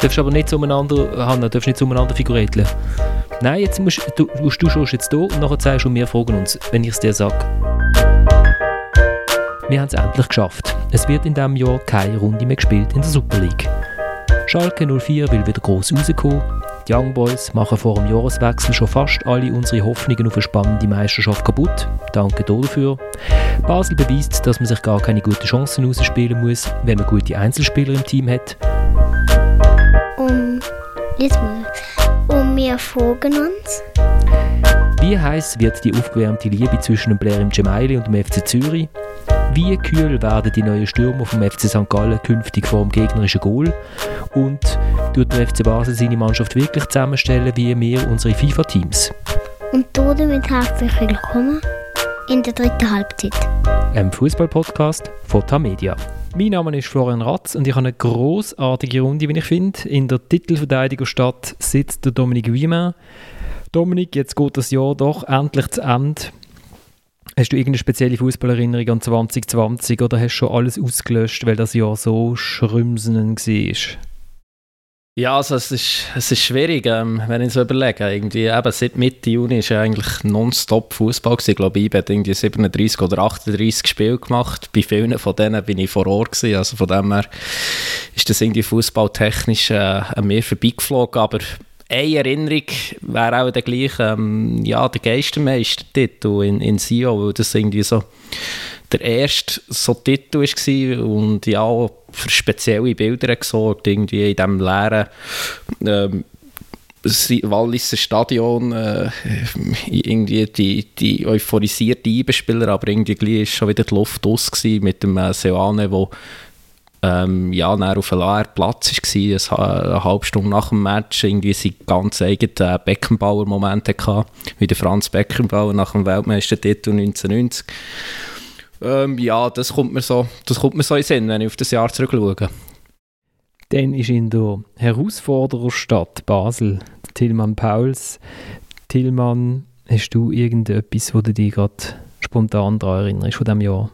Darfst aber nicht zueinander, Hanna, darfst nicht zueinander figurieren. Nein, jetzt musst du, du, du schaust jetzt hier und nachher sagst du, wir fragen uns, wenn ich es dir sage. Wir haben es endlich geschafft. Es wird in diesem Jahr keine Runde mehr gespielt in der Super League. Schalke 04 will wieder gross rauskommen. Die Young Boys machen vor dem Jahreswechsel schon fast alle unsere Hoffnungen auf eine spannende Meisterschaft kaputt. Danke dafür. Basel beweist, dass man sich gar keine guten Chancen ausspielen muss, wenn man gute Einzelspieler im Team hat. Jetzt mal. Und wir fragen uns, Wie heiß wird die aufgewärmte Liebe zwischen dem Blair im Gemaili und dem FC Zürich? Wie kühl werden die neuen Stürmer vom FC St. Gallen künftig vor dem gegnerischen Goal? Und tut der FC Basel seine Mannschaft wirklich zusammenstellen wie wir unsere FIFA-Teams? und damit herzlich willkommen in der dritten Halbzeit. Ein Fußball-Podcast von Tamedia. Mein Name ist Florian Ratz und ich habe eine großartige Runde, wie ich finde. In der Titelverteidigerstadt sitzt der Dominik Wiemann. Dominik, jetzt geht das Jahr doch endlich zu Ende. Hast du irgendeine spezielle Fußballerinnerung an 2020 oder hast du schon alles ausgelöscht, weil das Jahr so schrümsenen war? Ja, also es ist, es ist schwierig, ähm, wenn ich so überlege. Irgendwie, eben, seit Mitte Juni ist ja eigentlich nonstop Fußball. Ich glaube, ich habe irgendwie 37 oder 38 Spiele gemacht. Bei vielen von denen bin ich vor Ort gewesen. Also von dem her ist das irgendwie fußballtechnisch äh, an mir vorbeigeflogen. Aber eine Erinnerung wäre auch der gleiche, ähm, ja, der Geistermeister-Titel in, in Sio, weil das irgendwie so der erste so Titel war und ja, für spezielle Bilder gesorgt, irgendwie in diesem leeren ähm, Walliser Stadion, äh, irgendwie die, die euphorisierte Eibenspieler, aber irgendwie ist schon wieder die Luft aus mit dem äh, Seoane, wo ähm, ja, auf einem leeren Platz war, eine, halbe Stunde nach dem Match, irgendwie seinen ganz eigenen Beckenbauer-Moment hatte, wie der Franz Beckenbauer nach dem Weltmeistertitel 1990. Ähm, ja, das kommt, mir so, das kommt mir so in den Sinn, wenn ich auf das Jahr zurückschaue. Dann ist in der Herausfordererstadt Basel Tillmann Pauls. Tillmann, hast du irgendetwas, wo du dich gerade spontan daran erinnerst von diesem Jahr?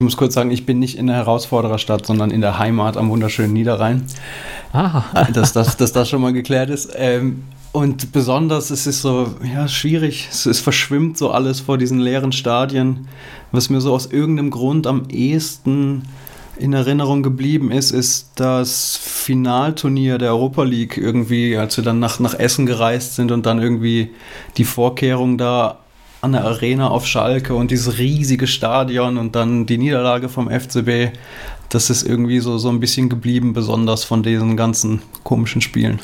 Ich muss kurz sagen, ich bin nicht in der Herausfordererstadt, sondern in der Heimat am wunderschönen Niederrhein. Ah. dass, das, dass das schon mal geklärt ist. Ähm, und besonders, es ist so, ja, schwierig. Es, es, verschwimmt so alles vor diesen leeren Stadien. Was mir so aus irgendeinem Grund am ehesten in Erinnerung geblieben ist, ist das Finalturnier der Europa League irgendwie, als wir dann nach, nach Essen gereist sind und dann irgendwie die Vorkehrungen da an der Arena auf Schalke und dieses riesige Stadion und dann die Niederlage vom FCB. Das ist irgendwie so, so ein bisschen geblieben, besonders von diesen ganzen komischen Spielen.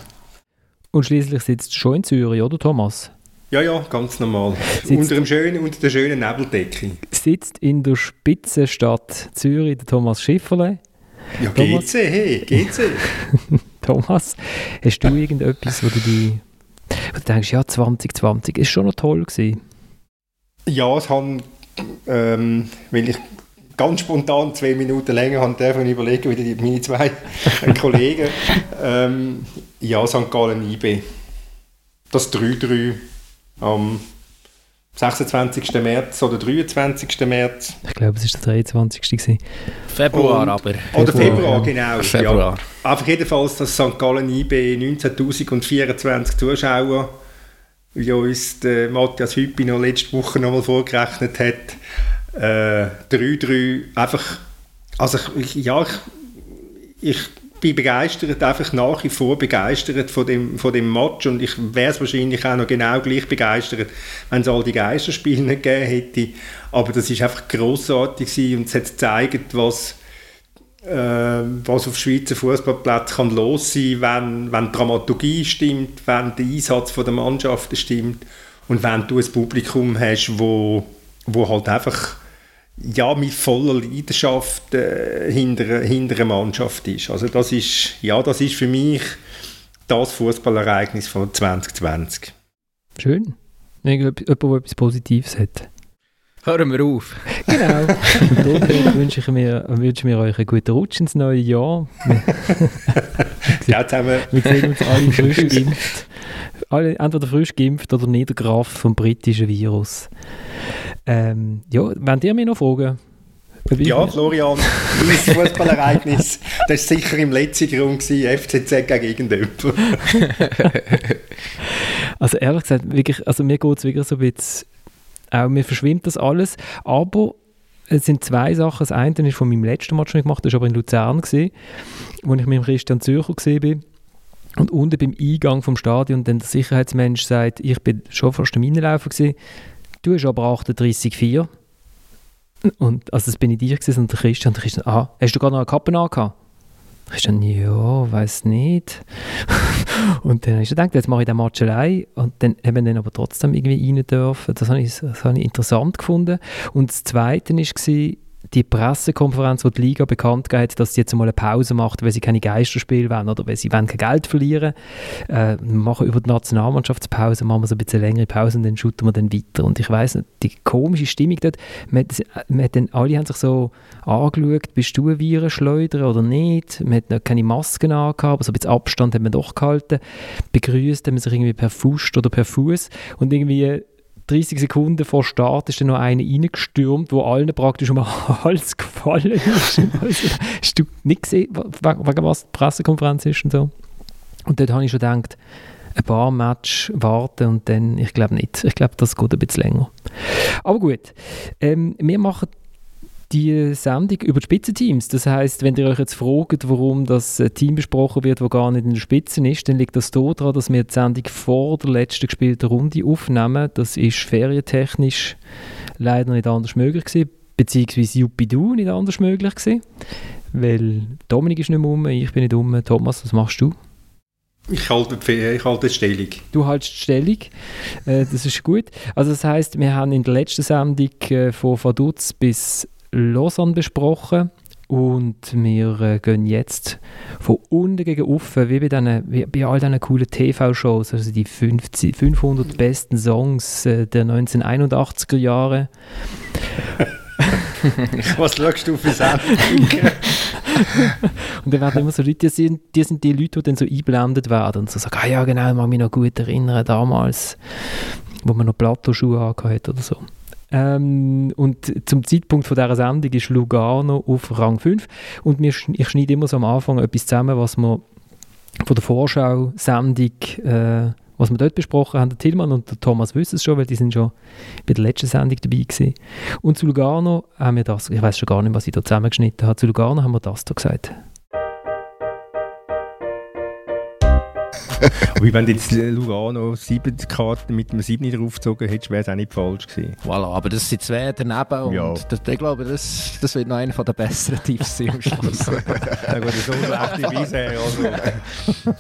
Und schließlich sitzt du schon in Zürich, oder Thomas? Ja, ja, ganz normal. unter, dem schönen, unter der schönen Nebeldecke. Sitzt in der Spitzenstadt Zürich der Thomas Schifferle. Ja, Thomas, GC, hey, GC. Thomas, hast du irgendetwas, wo du, die, wo du denkst, ja, 2020 ist schon noch toll gewesen? Ja, es haben, ähm, weil ich ganz spontan zwei Minuten länger haben davon überlegen, wie meine zwei Kollegen. Ähm, ja, St. Gallen IB. Das 3-3 am 26. März oder 23. März. Ich glaube, es war der 23. Gewesen. Februar Und, aber. Oder Februar, genau. Februar. Ja. Einfach jedenfalls, dass St. Gallen IB 19.024 Zuschauer, wie uns der Matthias Hüppi noch letzte Woche nochmal vorgerechnet hat, 3-3 äh, einfach, also ich, ja, ich, ich bin begeistert, einfach nach wie vor begeistert von dem, von dem Match. Und ich wäre es wahrscheinlich auch noch genau gleich begeistert, wenn es all die Geisterspiele nicht gegeben hätte, aber das ist einfach grossartig und es hat gezeigt, was äh, was auf Schweizer Fußballplätzen kann los sein, wenn, wenn die Dramaturgie stimmt, wenn der Einsatz der Mannschaften stimmt und wenn du ein Publikum hast, wo, wo halt einfach ja, mit voller Leidenschaft äh, hinter, hinter einer Mannschaft ist. Also das ist, ja, das ist für mich das Fußballereignis von 2020. Schön. Jemand, der etwas Positives hat. Hören wir auf. Genau. Und wünsche ich mir, wünsche mir euch einen guten Rutsch ins neue Jahr. ja, zusammen. Wir sehen uns alle frisch geimpft. Alle, entweder frisch geimpft oder niedergerafft vom britischen Virus. Ähm, ja, wollt ihr mir noch fragen? Ja, Florian, mein Fußballereignis Das war sicher im letzten Grund, FCZ gegen irgendjemanden. also ehrlich gesagt, wirklich, also mir geht es wirklich so ein bisschen, auch mir verschwimmt das alles, aber es sind zwei Sachen. Das eine ist von meinem letzten Match, den ich gemacht habe, das war aber in Luzern, gewesen, wo ich mit dem Christian Zürcher gesehen bin. Und unten beim Eingang vom Stadion dann der Sicherheitsmensch sagt, ich bin schon fast am Innenlaufen gewesen, du hast aber 38,4. Und also das bin ich dir gewesen, und der Christian, der Christian, ah, hast du gerade noch eine Kappe angehabt? Christian, ja, weiß nicht. und dann habe ich gedacht, jetzt mache ich den Match allein. Und dann haben wir dann aber trotzdem irgendwie rein dürfen. Das habe ich, das habe ich interessant gefunden. Und das Zweite war, die Pressekonferenz, wo die Liga bekannt hat, dass sie jetzt mal eine Pause macht, weil sie keine Geisterspiele wollen oder weil sie wollen kein Geld verlieren äh, wir machen über die Nationalmannschaftspause machen wir so ein bisschen längere Pause und dann shooten wir dann weiter. Und ich weiss nicht, die komische Stimmung dort, man, man dann, alle haben sich so angeschaut, bist du ein Virenschleuder oder nicht? Man hat noch keine Masken angehabt, aber so ein bisschen Abstand hat man doch gehalten. Begrüßt haben man sich irgendwie per Fuß oder per Fuß und irgendwie 30 Sekunden vor Start ist dann noch einer reingestürmt, wo allen praktisch um den Hals gefallen ist. hast du nicht gesehen, wegen was die Pressekonferenz ist und so? Und dort habe ich schon gedacht, ein paar Matches warten und dann, ich glaube nicht. Ich glaube, das geht ein bisschen länger. Aber gut, ähm, wir machen die Sendung über die Spitzenteams. Das heißt, wenn ihr euch jetzt fragt, warum das Team besprochen wird, das gar nicht in der Spitze ist, dann liegt das daran, dass wir die Sendung vor der letzten gespielten Runde aufnehmen. Das ist ferientechnisch leider nicht anders möglich gewesen, beziehungsweise Jupidu nicht anders möglich gewesen, weil Dominik ist nicht mehr um, ich bin nicht um. Thomas, was machst du? Ich halte, ich halte Stellung. Du hältst Stellung, äh, das ist gut. Also das heißt, wir haben in der letzten Sendung äh, von Vaduz bis Lausanne besprochen und wir äh, gehen jetzt von unten gegen oben, wie bei, den, wie bei all diesen coolen TV-Shows, also die 50, 500 besten Songs äh, der 1981er Jahre. Was schaust du für Sendung? und dann werden immer so Leute, die sind, die sind die Leute, die dann so einblendet werden und so sagen, ah ja genau, ich mag mich noch gut erinnern, damals, wo man noch Plateauschuhe hatte oder so. Ähm, und zum Zeitpunkt von dieser Sendung ist Lugano auf Rang 5. Und wir, ich schneide immer so am Anfang etwas zusammen, was wir von der Vorschau-Sendung, äh, was wir dort besprochen haben. Der Tillmann und der Thomas wissen es schon, weil die sind schon bei der letzten Sendung dabei gewesen. Und zu Lugano haben wir das, ich weiß schon gar nicht, was ich da zusammengeschnitten habe, zu Lugano haben wir das da gesagt. Wie wenn du jetzt Lugano sieben Karten mit einem 7 draufgezogen hättest, wäre es auch nicht falsch gewesen. Voilà, aber das sind zwei daneben und ja. das, ich glaube, das, das wird noch einer der besseren Tipps sein am Schluss. Na gut, so schlechte bisher. Also.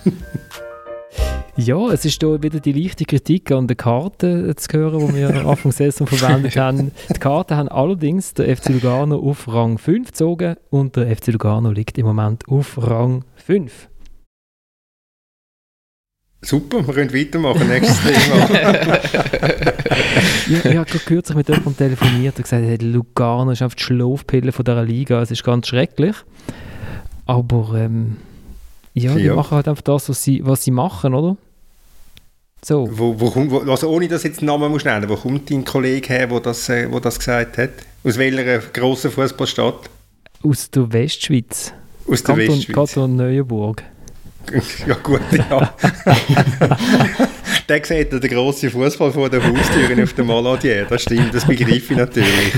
Ja, es ist hier wieder die leichte Kritik an den Karten zu hören, die wir Anfang der Saison verwendet haben. Die Karten haben allerdings der FC Lugano auf Rang 5 gezogen und der FC Lugano liegt im Moment auf Rang 5. Super, wir können weitermachen. Nächstes Thema. ja, ich habe kürzlich mit jemandem telefoniert und gesagt, hey, Lugano ist einfach die Schlafpille von dieser Liga. Es ist ganz schrecklich. Aber ähm, ja, die ja. machen halt einfach das, was sie, was sie machen, oder? So. Wo, wo, wo, also ohne dass jetzt den Namen muss nennen, wo kommt dein Kollege her, der das, äh, wo das gesagt hat? Aus welcher grossen Fußballstadt? Aus der Westschweiz. Aus der Kanton, Westschweiz. Kanton Neuenburg. Ja gut, ja. der sieht den grossen Fußball vor der Haustür auf dem Maladier. Das stimmt, das begreife ich natürlich.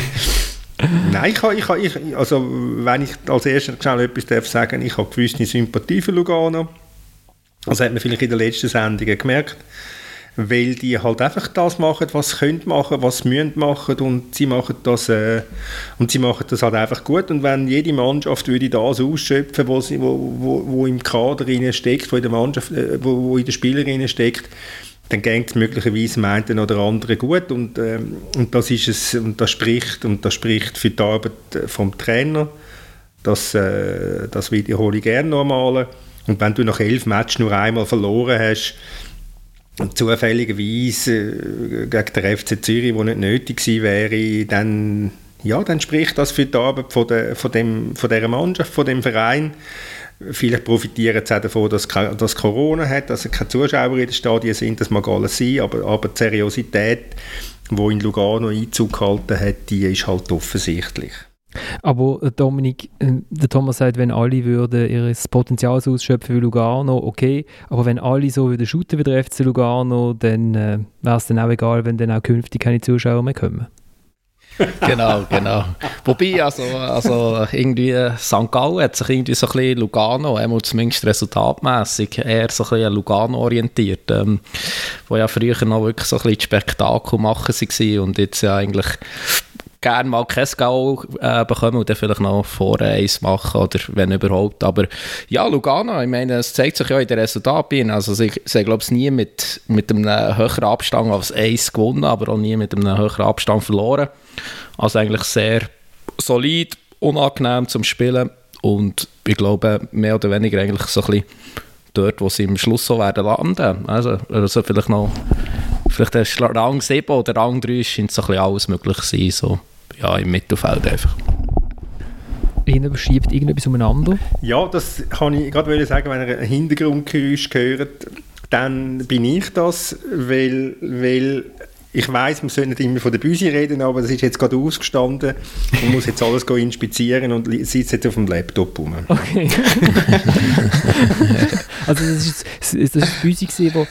Nein, ich, ich, ich, also wenn ich als erstes schnell etwas darf sagen ich habe gewisse Sympathie für Lugano. Das hat man vielleicht in den letzten Sendungen gemerkt weil die halt einfach das machen, was sie können machen, was sie müssen machen und sie machen das äh, und sie machen das halt einfach gut. Und wenn jede Mannschaft würde das ausschöpfen, wo, sie, wo, wo, wo im Kader steckt, wo in der Mannschaft, äh, wo, wo in den Spielern steckt, dann geht es möglicherweise meinen oder anderen gut. Und, ähm, und das ist es und das spricht und das spricht für die Arbeit äh, vom Trainer. Das, äh, das wiederhole ich gerne nochmal und wenn du nach elf Matches nur einmal verloren hast zufälligerweise äh, gegen den FC Zürich, wo nicht nötig gewesen wäre, dann, ja, dann spricht das für die Arbeit von, der, von, dem, von dieser Mannschaft, von dem Verein. Vielleicht profitieren sie davon, dass, dass Corona hat, dass keine Zuschauer in den Stadien sind, das mag alles sein, aber, aber die Seriosität, die in Lugano Einzug gehalten hat, die ist halt offensichtlich. Aber äh, Dominik, äh, der Thomas sagt, wenn alle würden ihr Potenzial ausschöpfen wie Lugano, okay. Aber wenn alle so würden shooten wie der FC Lugano, dann äh, wäre es dann auch egal, wenn dann auch künftig keine Zuschauer mehr kommen. genau, genau. Wobei, also, also irgendwie St. Gallen hat sich irgendwie so ein bisschen Lugano, zumindest resultatmässig, eher so ein bisschen Lugano orientiert, ähm, wo ja früher noch wirklich so ein bisschen Spektakel machen waren und jetzt ja eigentlich gerne mal kein Goal äh, bekommen und dann vielleicht noch vor eins machen oder wenn überhaupt. Aber ja, Lugano, ich meine, es zeigt sich ja in den Resultaten. Also sie, sie glaube ich, nie mit, mit einem höheren Abstand als eins gewonnen, aber auch nie mit einem höheren Abstand verloren. Also eigentlich sehr solid, unangenehm zum Spielen und ich glaube, mehr oder weniger eigentlich so ein bisschen dort, wo sie im Schluss so werden landen. Also, also vielleicht noch vielleicht der Rang 7 oder Rang 3 scheint so ein bisschen alles möglich zu sein, so ja, im Mittelfeld einfach. Ihnen schiebt irgendetwas umeinander? Ja, das kann ich gerade sagen, wenn ihr ein Hintergrundgeräusch hört, dann bin ich das, weil, weil ich weiß, man sollte nicht immer von der Büsi reden, aber das ist jetzt gerade ausgestanden und muss jetzt alles inspizieren und sitzt jetzt auf dem Laptop rum. Okay. also das ist, das ist Büsi gesehen, wo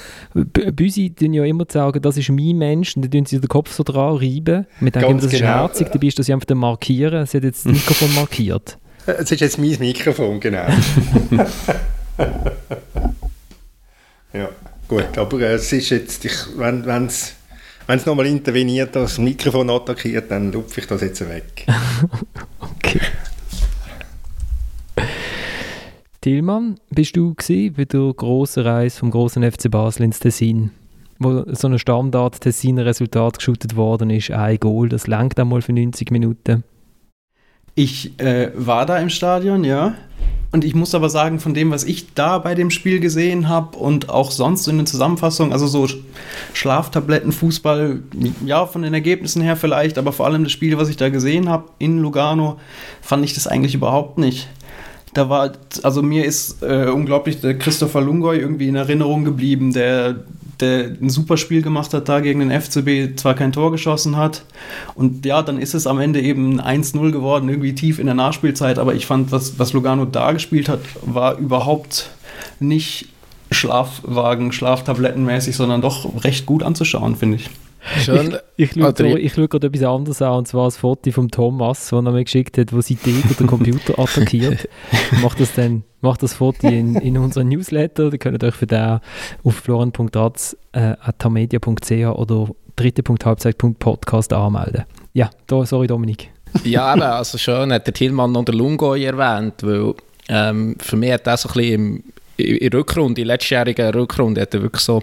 Büsi tun ja immer sagen, das ist mein Mensch und dann tun sie den Kopf so dran reiben. Wir denken immer, das genau. ist herzig, dabei ist das einfach markieren. Sie hat jetzt das Mikrofon markiert. Es ist jetzt mein Mikrofon, genau. ja, gut, aber es ist jetzt, ich, wenn es wenn es nochmal interveniert, das Mikrofon attackiert, dann lupfe ich das jetzt weg. okay. Tilman, bist du bei der grossen Reise vom großen FC Basel ins Tessin? Wo so ein Standard-Tessiner Resultat geschootet worden ist, ein Goal, das langt einmal für 90 Minuten. Ich äh, war da im Stadion, ja. Und ich muss aber sagen, von dem, was ich da bei dem Spiel gesehen habe und auch sonst in den Zusammenfassungen, also so Schlaftabletten, Fußball, ja, von den Ergebnissen her vielleicht, aber vor allem das Spiel, was ich da gesehen habe in Lugano, fand ich das eigentlich überhaupt nicht. Da war, also mir ist äh, unglaublich der Christopher Lungoy irgendwie in Erinnerung geblieben, der der ein super Spiel gemacht hat, da gegen den FCB zwar kein Tor geschossen hat. Und ja, dann ist es am Ende eben 1-0 geworden, irgendwie tief in der Nachspielzeit. Aber ich fand, was, was Lugano da gespielt hat, war überhaupt nicht Schlafwagen, Schlaftablettenmäßig, sondern doch recht gut anzuschauen, finde ich. Schön. Ich, ich, schaue, ich schaue gerade etwas anderes an, und zwar das Foto von Thomas, das er mir geschickt hat, wo sie den Computer attackiert. Macht das dann, macht das Foto in, in unseren Newsletter, ihr könnt euch für den auf florian.ratz.tamedia.ch äh, oder dritte.halbzeit.podcast anmelden. Ja, da, sorry Dominik. ja, eben, also schön hat der Tillmann noch den Lungoy erwähnt, weil ähm, für mich hat das so ein bisschen im in der Rückrunde, in der Rückrunde, hat er wirklich so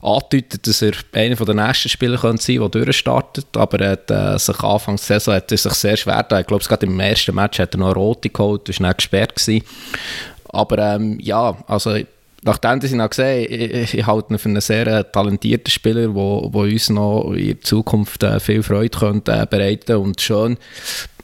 angedeutet, dass er einer der nächsten Spieler könnte sein, der durchstartet. Aber er hat äh, sich Anfang der Saison hat er sich sehr schwer getan. Ich glaube, gerade im ersten Match hat er noch eine rote geholt, war nicht gesperrt. Gewesen. Aber ähm, ja, also nachdem ich ihn gesehen ich, ich halte ihn für einen sehr äh, talentierten Spieler, der uns noch in Zukunft äh, viel Freude könnte, äh, bereiten und schön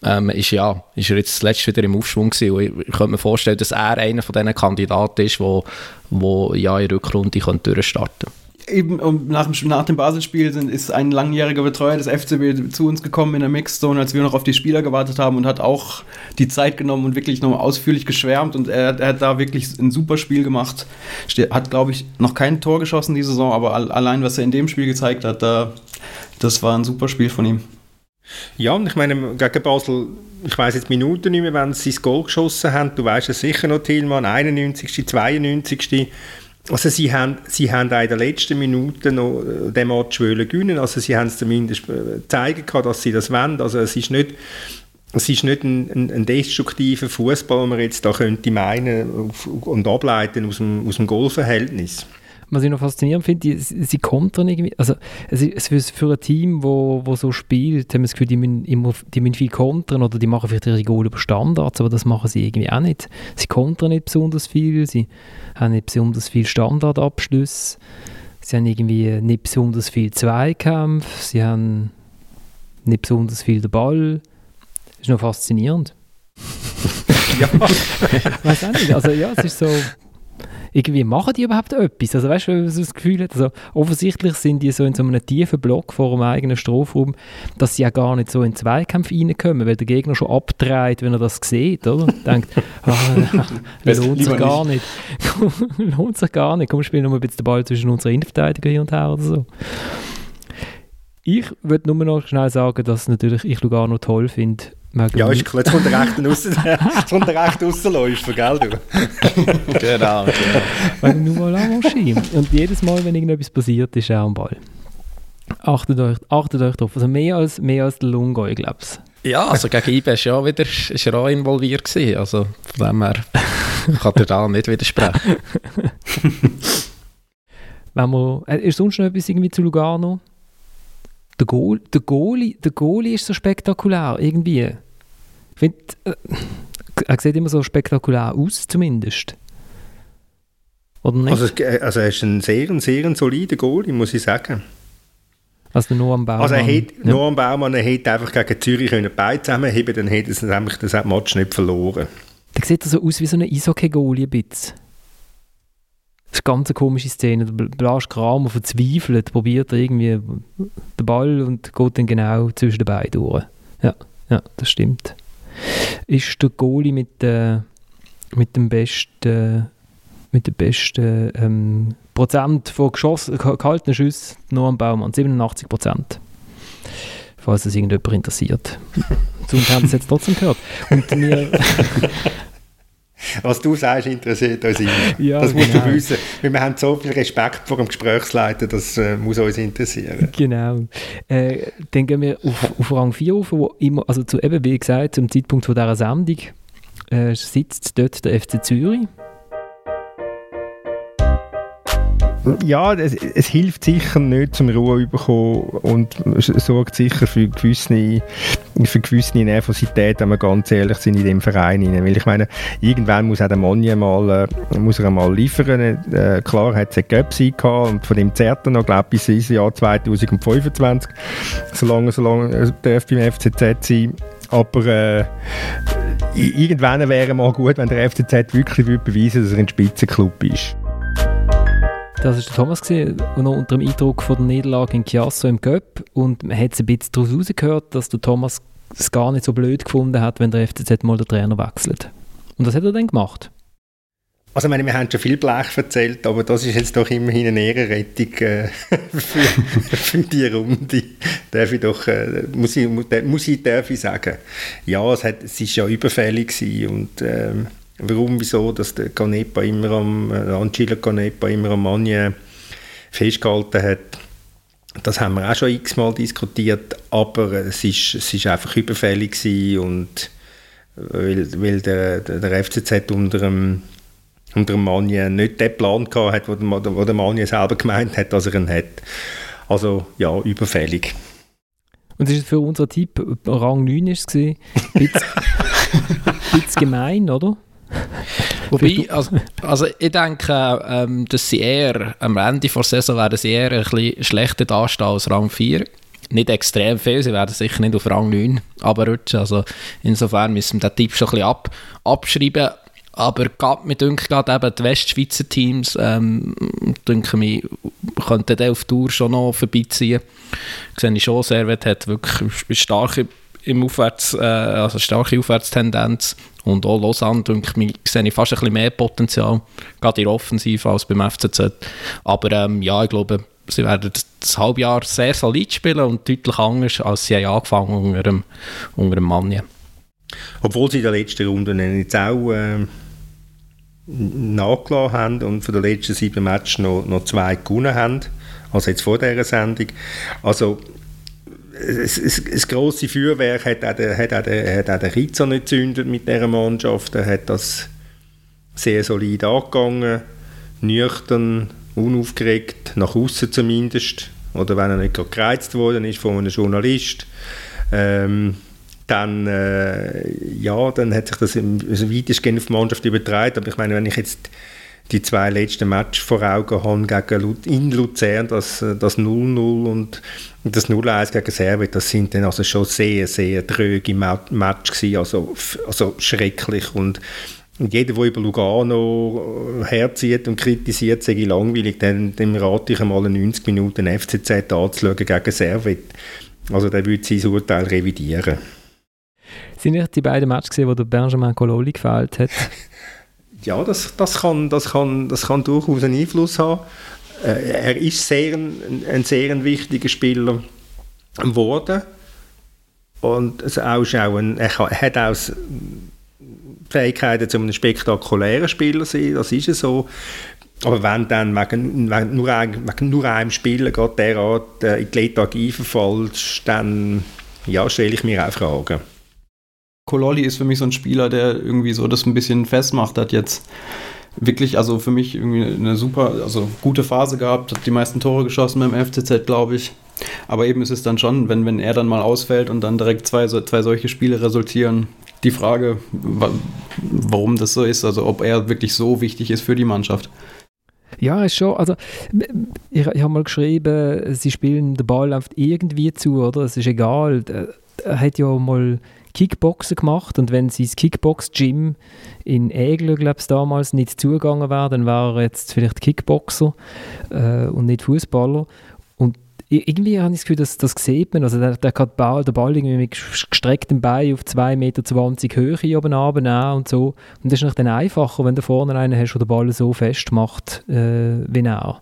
ähm, ist, ja, ist er jetzt zuletzt wieder im Aufschwung gewesen. Und ich, ich könnte mir vorstellen, dass er einer von diesen Kandidaten ist, wo, wo ja in der Rückrunde durchstarten könnte eben nach, nach dem Basel-Spiel ist ein langjähriger Betreuer des FCB zu uns gekommen in der Mixzone, als wir noch auf die Spieler gewartet haben und hat auch die Zeit genommen und wirklich noch ausführlich geschwärmt und er, er hat da wirklich ein super Spiel gemacht. Hat, glaube ich, noch kein Tor geschossen diese Saison, aber allein, was er in dem Spiel gezeigt hat, da, das war ein super Spiel von ihm. Ja, und ich meine, gegen Basel, ich weiß jetzt Minuten nicht mehr, wenn sie das Goal geschossen haben, du weißt es sicher noch, Thielmann, 91., 92., also sie haben, sie haben auch in den letzten Minuten noch äh, den Match gewinnen. Also sie haben es zumindest äh, zeigen können, dass sie das wollen, also es ist nicht es ist nicht ein, ein, ein destruktiver Fußball, den man jetzt da könnte meinen und ableiten aus dem, aus dem Goalverhältnis was ich noch faszinierend finde, sie, sie kontern irgendwie, also es ist für ein Team, wo, wo so spielt, haben wir das Gefühl, die müssen, immer, die müssen viel kontern oder die machen vielleicht ihre Goal über Standards, aber das machen sie irgendwie auch nicht. Sie kontern nicht besonders viel, sie haben nicht besonders viel Standardabschlüsse, sie haben irgendwie nicht besonders viel Zweikampf, sie haben nicht besonders viel den Ball. Das ist noch faszinierend. ja. weiß auch nicht, also ja, es ist so irgendwie machen die überhaupt etwas? Also weißt du, wenn man so das Gefühl hat, also offensichtlich sind die so in so einem tiefen Block vor einem eigenen Strafraum, dass sie ja gar nicht so in Zweikampf reinkommen, weil der Gegner schon abdreht, wenn er das sieht, oder? Denkt, ah, lohnt sich gar nicht. lohnt sich gar nicht. Komm, spiel noch mal ein bisschen den Ball zwischen unseren Innenverteidigern hier und her oder so. Ich würde nur noch schnell sagen, dass natürlich ich Lugano toll finde, ja, ist klar, jetzt kommt der rechte Aussen, jetzt kommt der rechte Aussenläufer, gell du? genau, genau. Wegen Lavonski. Und jedes Mal, wenn irgendetwas passiert, ist er am Ball. Achtet euch, achtet euch drauf. Also mehr als, mehr als der Lungo, ich glaube es. Ja, also gegen IBE ist ja wieder ist er auch involviert gewesen. Also von dem her kann er da nicht widersprechen. Wenn wir, äh, ist sonst noch etwas irgendwie zu Lugano? Der, Goal, der, Goalie, der Goalie ist so spektakulär, irgendwie. Ich finde, äh, er sieht immer so spektakulär aus, zumindest. Oder nicht? Also, äh, also er ist ein sehr, sehr solider Goalie, muss ich sagen. Also nur am Baumann. Also er hätte, ja. nur am Baumann, er hätte einfach gegen Zürich können beide zusammenheben dann hätte er nämlich das Match nicht verloren. Der sieht so aus wie so ein Eishockey-Goalie ein bisschen. Das ist eine ganz komische Szene. Der Blas Kramer verzweifelt, probiert irgendwie den Ball und geht dann genau zwischen den Beinen durch. Ja, ja das stimmt. Ist der Goalie mit, äh, mit dem besten, mit dem besten ähm, Prozent von geschoss, gehaltenen Schüssen noch am Baumann, 87 Prozent. Falls es irgendjemand interessiert. Sonst haben sie es jetzt trotzdem gehört. Und wir, Was du sagst, interessiert uns immer. Ja, das musst genau. du wissen. Weil wir haben so viel Respekt vor dem Gesprächsleiter, das äh, muss uns interessieren. Genau. Äh, dann gehen wir auf, auf Rang 4 auf, wo immer, also zu, eben wie gesagt, zum Zeitpunkt von dieser Sendung äh, sitzt dort der FC Zürich. Ja, es, es, hilft sicher nicht zum Ruhe bekommen und sorgt sicher für gewisse, für gewisse Nervosität, wenn wir ganz ehrlich sind, in dem Verein. Rein. Weil ich meine, irgendwann muss auch der Monje mal, äh, muss er mal liefern. Äh, klar hat es Göpp gehabt und von dem zerrt er noch, glaube ich, bis ins Jahr 2025, solange, solange darf beim FCZ sein aber äh, irgendwann wäre mal gut, wenn der FCZ wirklich beweisen würde, dass er ein Spitzenclub ist. Das war Thomas, gewesen, noch unter dem Eindruck von der Niederlage in Chiasso im Göpp. Und man hat es ein bisschen daraus herausgehört, dass der Thomas es gar nicht so blöd gefunden hat, wenn der FCZ mal den Trainer wechselt. Und das hat er dann gemacht. Also ich meine, wir haben schon viel Blech erzählt, aber das ist jetzt doch immerhin eine Ehrenrettung äh, für, für die Runde. Darf ich doch, äh, muss, ich, muss ich, darf ich sagen. Ja, es, hat, es ist ja überfällig gewesen und ähm, warum, wieso, dass der Canepa immer am, äh, Canepa immer am Manje festgehalten hat. Das haben wir auch schon x-mal diskutiert, aber es ist, es ist einfach überfällig gewesen und weil, weil der, der, FCZ unter dem, unter dem Manje nicht den Plan gehabt hat, wo der, wo der Manje selber gemeint hat, dass er ihn hat. Also ja, überfällig. Und das ist für unser Tipp Rang 9 ist es ein bisschen gemein, oder? Wobei, also, also, ich denke, ähm, dass sie eher am Ende der Saison werden sie eher ein bisschen schlechter dastehen als Rang 4. Nicht extrem viel, sie werden sicher nicht auf Rang 9 aber rutschen. Also insofern müssen wir den Tipp schon ein bisschen ab, abschreiben. Aber gerade, mir gerade eben die Westschweizer Teams, ähm, denke mich, könnten dann auf Tour schon noch vorbeiziehen. Ich sehe schon, Servet hat wirklich starke im Aufwärts, äh, also starke Aufwärtstendenz. Und auch Lausanne, denke ich, sehe ich fast ein bisschen mehr Potenzial, gerade in der Offensive als beim FCZ. Aber ähm, ja, ich glaube, sie werden das Halbjahr sehr solid spielen und deutlich anders, als sie angefangen haben unter dem, unter dem Manje. Obwohl sie in der letzten Runde jetzt auch äh, nachgelassen haben und von den letzten sieben Matches noch, noch zwei gewonnen haben, also jetzt vor dieser Sendung. Also das grosse Feuerwerk hat auch der, hat auch der, hat auch der Rizzo nicht gezündet mit dieser Mannschaft. Er hat das sehr solid angegangen, nüchtern, unaufgeregt, nach außen zumindest. Oder wenn er nicht gerade gereizt worden ist von einem Journalist. Ähm, dann, äh, ja, dann hat sich das im, also weitestgehend auf die Mannschaft übertragen. Aber ich meine, wenn ich jetzt die zwei letzten Matches vor Augen habe gegen in Luzern, das 0-0 und das 0-1 gegen Serbien, das sind dann also schon sehr, sehr tröge Matches gewesen, also, also schrecklich und Und jeder, der über Lugano herzieht und kritisiert, sage ich langweilig, dann, dann rate ich einmal 90 Minuten FCZ anzuschauen gegen Servet. Also der würde sein Urteil revidieren. Sind nicht die beiden Matches gesehen, wo der Benjamin Cololi gefällt hat? ja, das, das, kann, das, kann, das kann durchaus einen Einfluss haben. Äh, er ist sehr ein, ein sehr wichtiger Spieler geworden. Und es auch ein, er, hat auch Fähigkeiten zu einem spektakulären Spieler sein, das ist so. Aber wenn dann wegen, wegen nur, ein, wegen nur einem Spieler geht derart äh, in die Lethargie verfällt, dann ja, stelle ich mir auch Fragen. Kololi ist für mich so ein Spieler, der irgendwie so das ein bisschen festmacht, hat jetzt wirklich, also für mich irgendwie eine super, also gute Phase gehabt, hat die meisten Tore geschossen beim FCZ, glaube ich. Aber eben ist es dann schon, wenn, wenn er dann mal ausfällt und dann direkt zwei, zwei solche Spiele resultieren, die Frage, warum das so ist, also ob er wirklich so wichtig ist für die Mannschaft. Ja, ist schon. Also, ich, ich habe mal geschrieben, sie spielen den Ball einfach irgendwie zu, oder? Es ist egal. Er hat ja mal Kickboxen gemacht und wenn sein Kickbox-Gym in Egel, glaube ich, damals nicht zugegangen wäre, dann wäre er jetzt vielleicht Kickboxer äh, und nicht Fußballer irgendwie habe ich das Gefühl, dass das sieht man. Also der, der kann Ball, den Ball irgendwie mit gestrecktem Bein auf 2,20 Meter Höhe oben runternehmen und so. Und das ist dann einfacher, wenn du vorne einen hast, der den Ball so festmacht äh, wie er.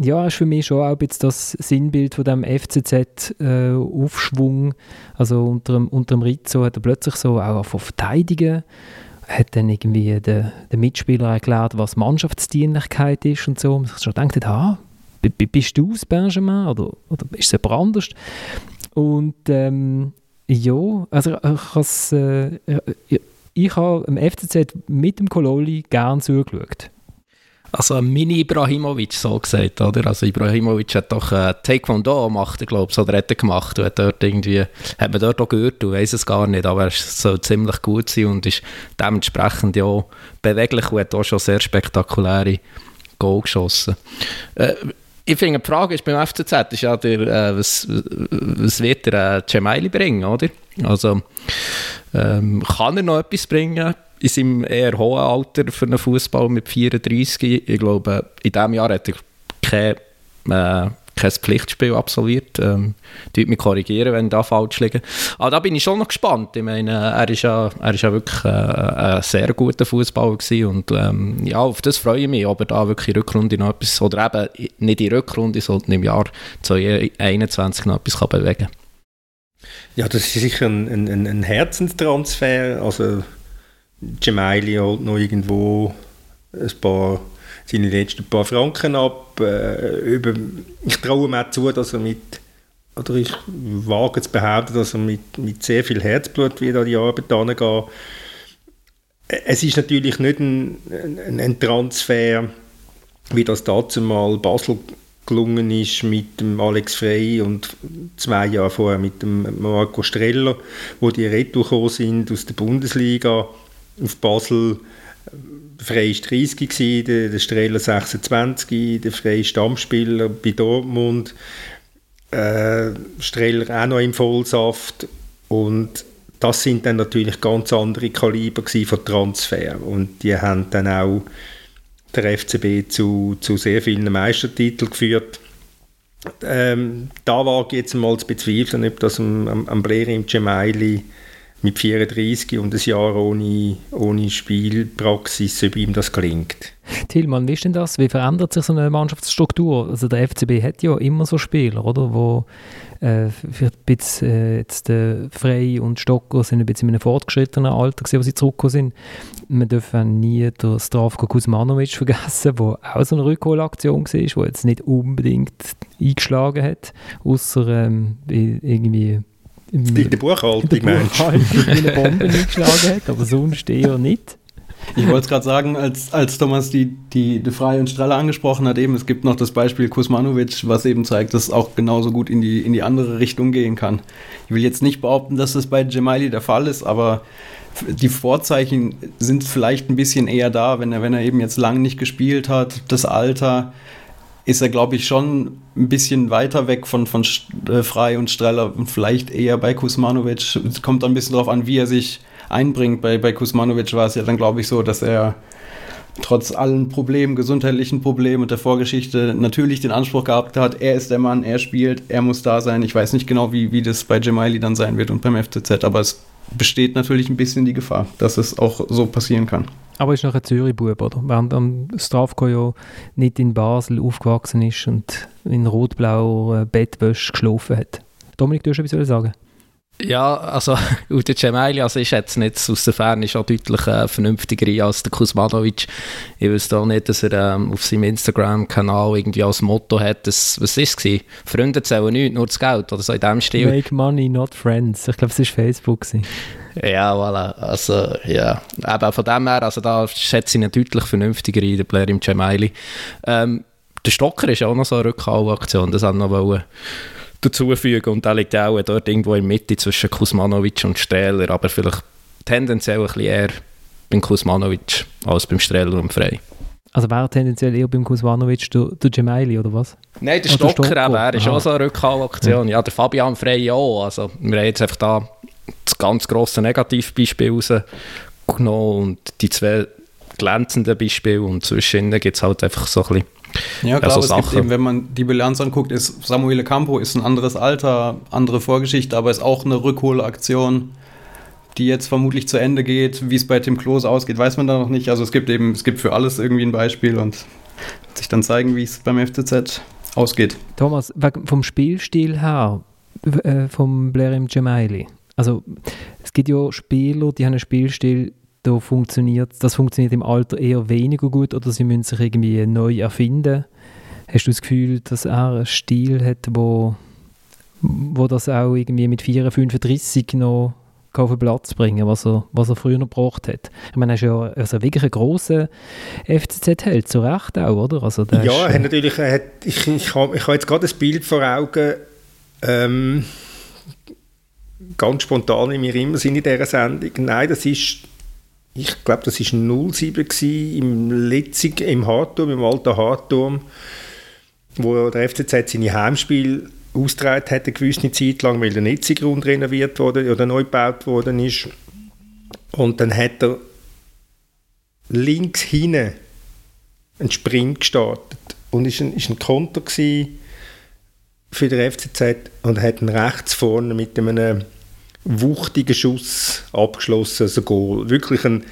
Ja, ist für mich schon auch ein das Sinnbild von dem FCZ-Aufschwung. Äh, also unter dem, unter dem Rizzo hat er plötzlich so auch von verteidigen hat dann irgendwie der, der Mitspieler erklärt, was Mannschaftsdienlichkeit ist und so. Und ich schon gedacht, ah, bist du es, Benjamin, oder, oder ist es jemand anders? Und ähm, ja, also ich, äh, ich, ich habe im FCZ mit dem Kololi gern zugeschaut. Also Mini Ibrahimovic, so gesagt, oder? Also Ibrahimovic hat doch äh, Taekwondo gemacht, ich glaube, oder hat er gemacht. Und hat dort irgendwie, hat man dort auch gehört, du weißt es gar nicht, aber er soll ziemlich gut sein und ist dementsprechend ja beweglich und hat auch schon sehr spektakuläre Goal geschossen. Äh, ich finde, die Frage ist beim FCZ, ist ja der, äh, was, was wird der äh, Cemaili bringen, oder? Also, ähm, kann er noch etwas bringen in seinem eher hohen Alter für einen Fußball mit 34? Ich glaube, in diesem Jahr hat er keine äh, kein Pflichtspiel absolviert. Ähm, mich korrigieren, wenn da falsch liegen. Aber da bin ich schon noch gespannt. Ich meine, er ist ja, er ist ja wirklich äh, ein sehr guter Fußballer und ähm, ja, auf das freue ich mich, ob er da wirklich in Rückrunde noch etwas, oder eben nicht in Rückrunde, sondern im Jahr 2021 noch etwas kann bewegen kann. Ja, das ist sicher ein, ein, ein Herzenstransfer. Also Gemaili holt noch irgendwo ein paar seine letzten paar Franken ab. Äh, über, ich traue ihm auch zu, dass er mit, oder ich wage zu behaupten, dass er mit, mit sehr viel Herzblut wieder an die Arbeit angeht. Es ist natürlich nicht ein, ein, ein Transfer, wie das dazu mal Basel gelungen ist mit dem Alex Frey und zwei Jahre vorher mit dem Marco Streller, wo die retour sind aus der Bundesliga auf Basel Frey war 30, gewesen, der, der Streller 26, der Frey Stammspieler bei Dortmund, äh, Streller auch noch im Vollsaft und das sind dann natürlich ganz andere Kaliber von Transfer und die haben dann auch der FCB zu, zu sehr vielen Meistertiteln geführt. Ähm, da war jetzt mal zu bezweifeln, ob das am, am, am Blair im Gemaili mit 34 und ein Jahr ohne, ohne Spielpraxis, ob ihm das gelingt. Tillmann, wie ist denn das? Wie verändert sich so eine Mannschaftsstruktur? Also der FCB hat ja immer so Spieler, oder? Wo äh, bisschen, äh, jetzt äh, Frey und Stocker sind ein bisschen in einem fortgeschrittenen Alter gewesen, wo sie zurückgekommen sind. Man darf nie den Stravko Kuzmanovic vergessen, der auch so eine Rückholaktion war, die jetzt nicht unbedingt eingeschlagen hat, außer ähm, irgendwie in der Buchhaltung, in der Buchhaltung eine Bombe eingeschlagen hat, aber sonst eher nicht. Ich wollte es gerade sagen, als, als Thomas die, die, die Freie und Stralle angesprochen hat, eben, es gibt noch das Beispiel Kusmanovic, was eben zeigt, dass es auch genauso gut in die, in die andere Richtung gehen kann. Ich will jetzt nicht behaupten, dass das bei Jemaili der Fall ist, aber die Vorzeichen sind vielleicht ein bisschen eher da, wenn er, wenn er eben jetzt lange nicht gespielt hat, das Alter, ist er, glaube ich, schon ein bisschen weiter weg von, von äh, Frei und Streller und vielleicht eher bei Kusmanovic. Es kommt ein bisschen darauf an, wie er sich einbringt. Bei, bei Kuzmanovic war es ja dann, glaube ich, so, dass er trotz allen Problemen, gesundheitlichen Problemen und der Vorgeschichte natürlich den Anspruch gehabt hat, er ist der Mann, er spielt, er muss da sein. Ich weiß nicht genau, wie, wie das bei Jemaili dann sein wird und beim FCZ, aber es besteht natürlich ein bisschen die Gefahr, dass es auch so passieren kann. Aber ist noch ein Zürich-Bub, oder? Während am Stravko ja nicht in Basel aufgewachsen ist und in rot-blauer Bettwäsche geschlafen hat. Dominik, du hast etwas sagen? Ja, also Ude Cemaili also ist jetzt nicht aus der Ferne schon deutlich äh, vernünftiger als der Kuzmanovic. Ich wüsste auch nicht, dass er ähm, auf seinem Instagram-Kanal irgendwie als Motto hat, dass, was ist es? Freunde zählen nichts, nur das Geld oder so in dem Stil. Make money, not friends. Ich glaube, es war Facebook. Gewesen. Ja, voilà. Also, ja. Aber von dem her, also da schätze ich ihn deutlich vernünftiger ein, der Player im Cemaili. Ähm, der Stocker ist auch noch so eine Rückkaufaktion, das haben noch wollen dazufügen. Und der liegt auch dort irgendwo in der Mitte zwischen Kuzmanovic und Strehler, aber vielleicht tendenziell ein bisschen eher beim Kuzmanovic als beim Strehler und Frey. Also wäre tendenziell eher beim Kuzmanovic der, der Gemaili, oder was? Nein, der Stocker, Stocker eben, er ist auch so eine Rückkaufaktion. Ja. ja, der Fabian Frey auch. Also wir haben jetzt einfach da das ganz grosse Negativbeispiel rausgenommen und die zwei glänzenden Beispiele und zwischen gibt es halt einfach so ein bisschen ja, klar, also es gibt eben, wenn man die Bilanz anguckt, ist Samuele Campo ist ein anderes Alter, andere Vorgeschichte, aber ist auch eine Rückholaktion, die jetzt vermutlich zu Ende geht. Wie es bei Tim Klose ausgeht, weiß man da noch nicht. Also es gibt eben, es gibt für alles irgendwie ein Beispiel und wird sich dann zeigen, wie es beim FCZ ausgeht. Thomas, vom Spielstil her, äh, vom Blerim Gemaili, also es gibt ja Spieler, die haben einen Spielstil, da funktioniert, das funktioniert im Alter eher weniger gut oder sie müssen sich irgendwie neu erfinden. Hast du das Gefühl, dass er einen Stil hat, wo, wo das auch irgendwie mit 4, 35 noch auf den Platz bringen was er, was er früher noch gebraucht hat. Ich meine, er ist ja also wirklich ein grosser FCZ-Held, zu Recht auch, oder? Also ja, ist, er hat natürlich, er hat, ich, ich habe hab jetzt gerade ein Bild vor Augen, ähm, ganz spontan in mir immer sind in dieser Sendung. Nein, das ist ich glaube, das war 07 im Letzig, im Hartturm, im alten Hartturm, wo der FCZ seine Heimspiele ausgetragen hat, eine gewisse Zeit lang, weil der Netzigrund renoviert wurde oder neu gebaut worden ist. Und dann hat er links hinten einen Sprint gestartet und ist ein, ist ein Konter für den FCZ und hat ihn rechts vorne mit einem wuchtigen Schuss abgeschlossen, also Goal. Wirklich ein,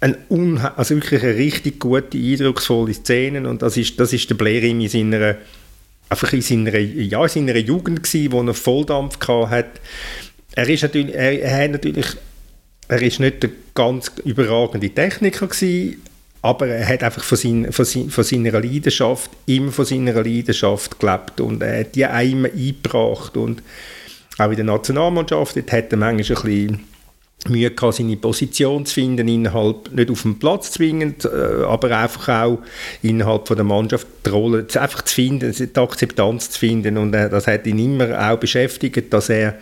ein also wirklich eine richtig gute, eindrucksvolle Szene und das ist, das ist der Blair in seiner, einfach in seiner, ja, in seiner Jugend gewesen, wo er Volldampf hatte. Er ist natürlich, er, er hat natürlich, er ist nicht der ganz überragende Techniker gewesen, aber er hat einfach von, sein, von, sein, von seiner Leidenschaft, immer von seiner Leidenschaft gelebt und er hat die einmal eingebracht und auch in der Nationalmannschaft, dort hat er manchmal ein bisschen Mühe gehabt, seine Position zu finden, innerhalb, nicht auf dem Platz zwingend, äh, aber einfach auch innerhalb von der Mannschaft die Rolle einfach zu finden, die Akzeptanz zu finden. Und äh, das hat ihn immer auch beschäftigt, dass er,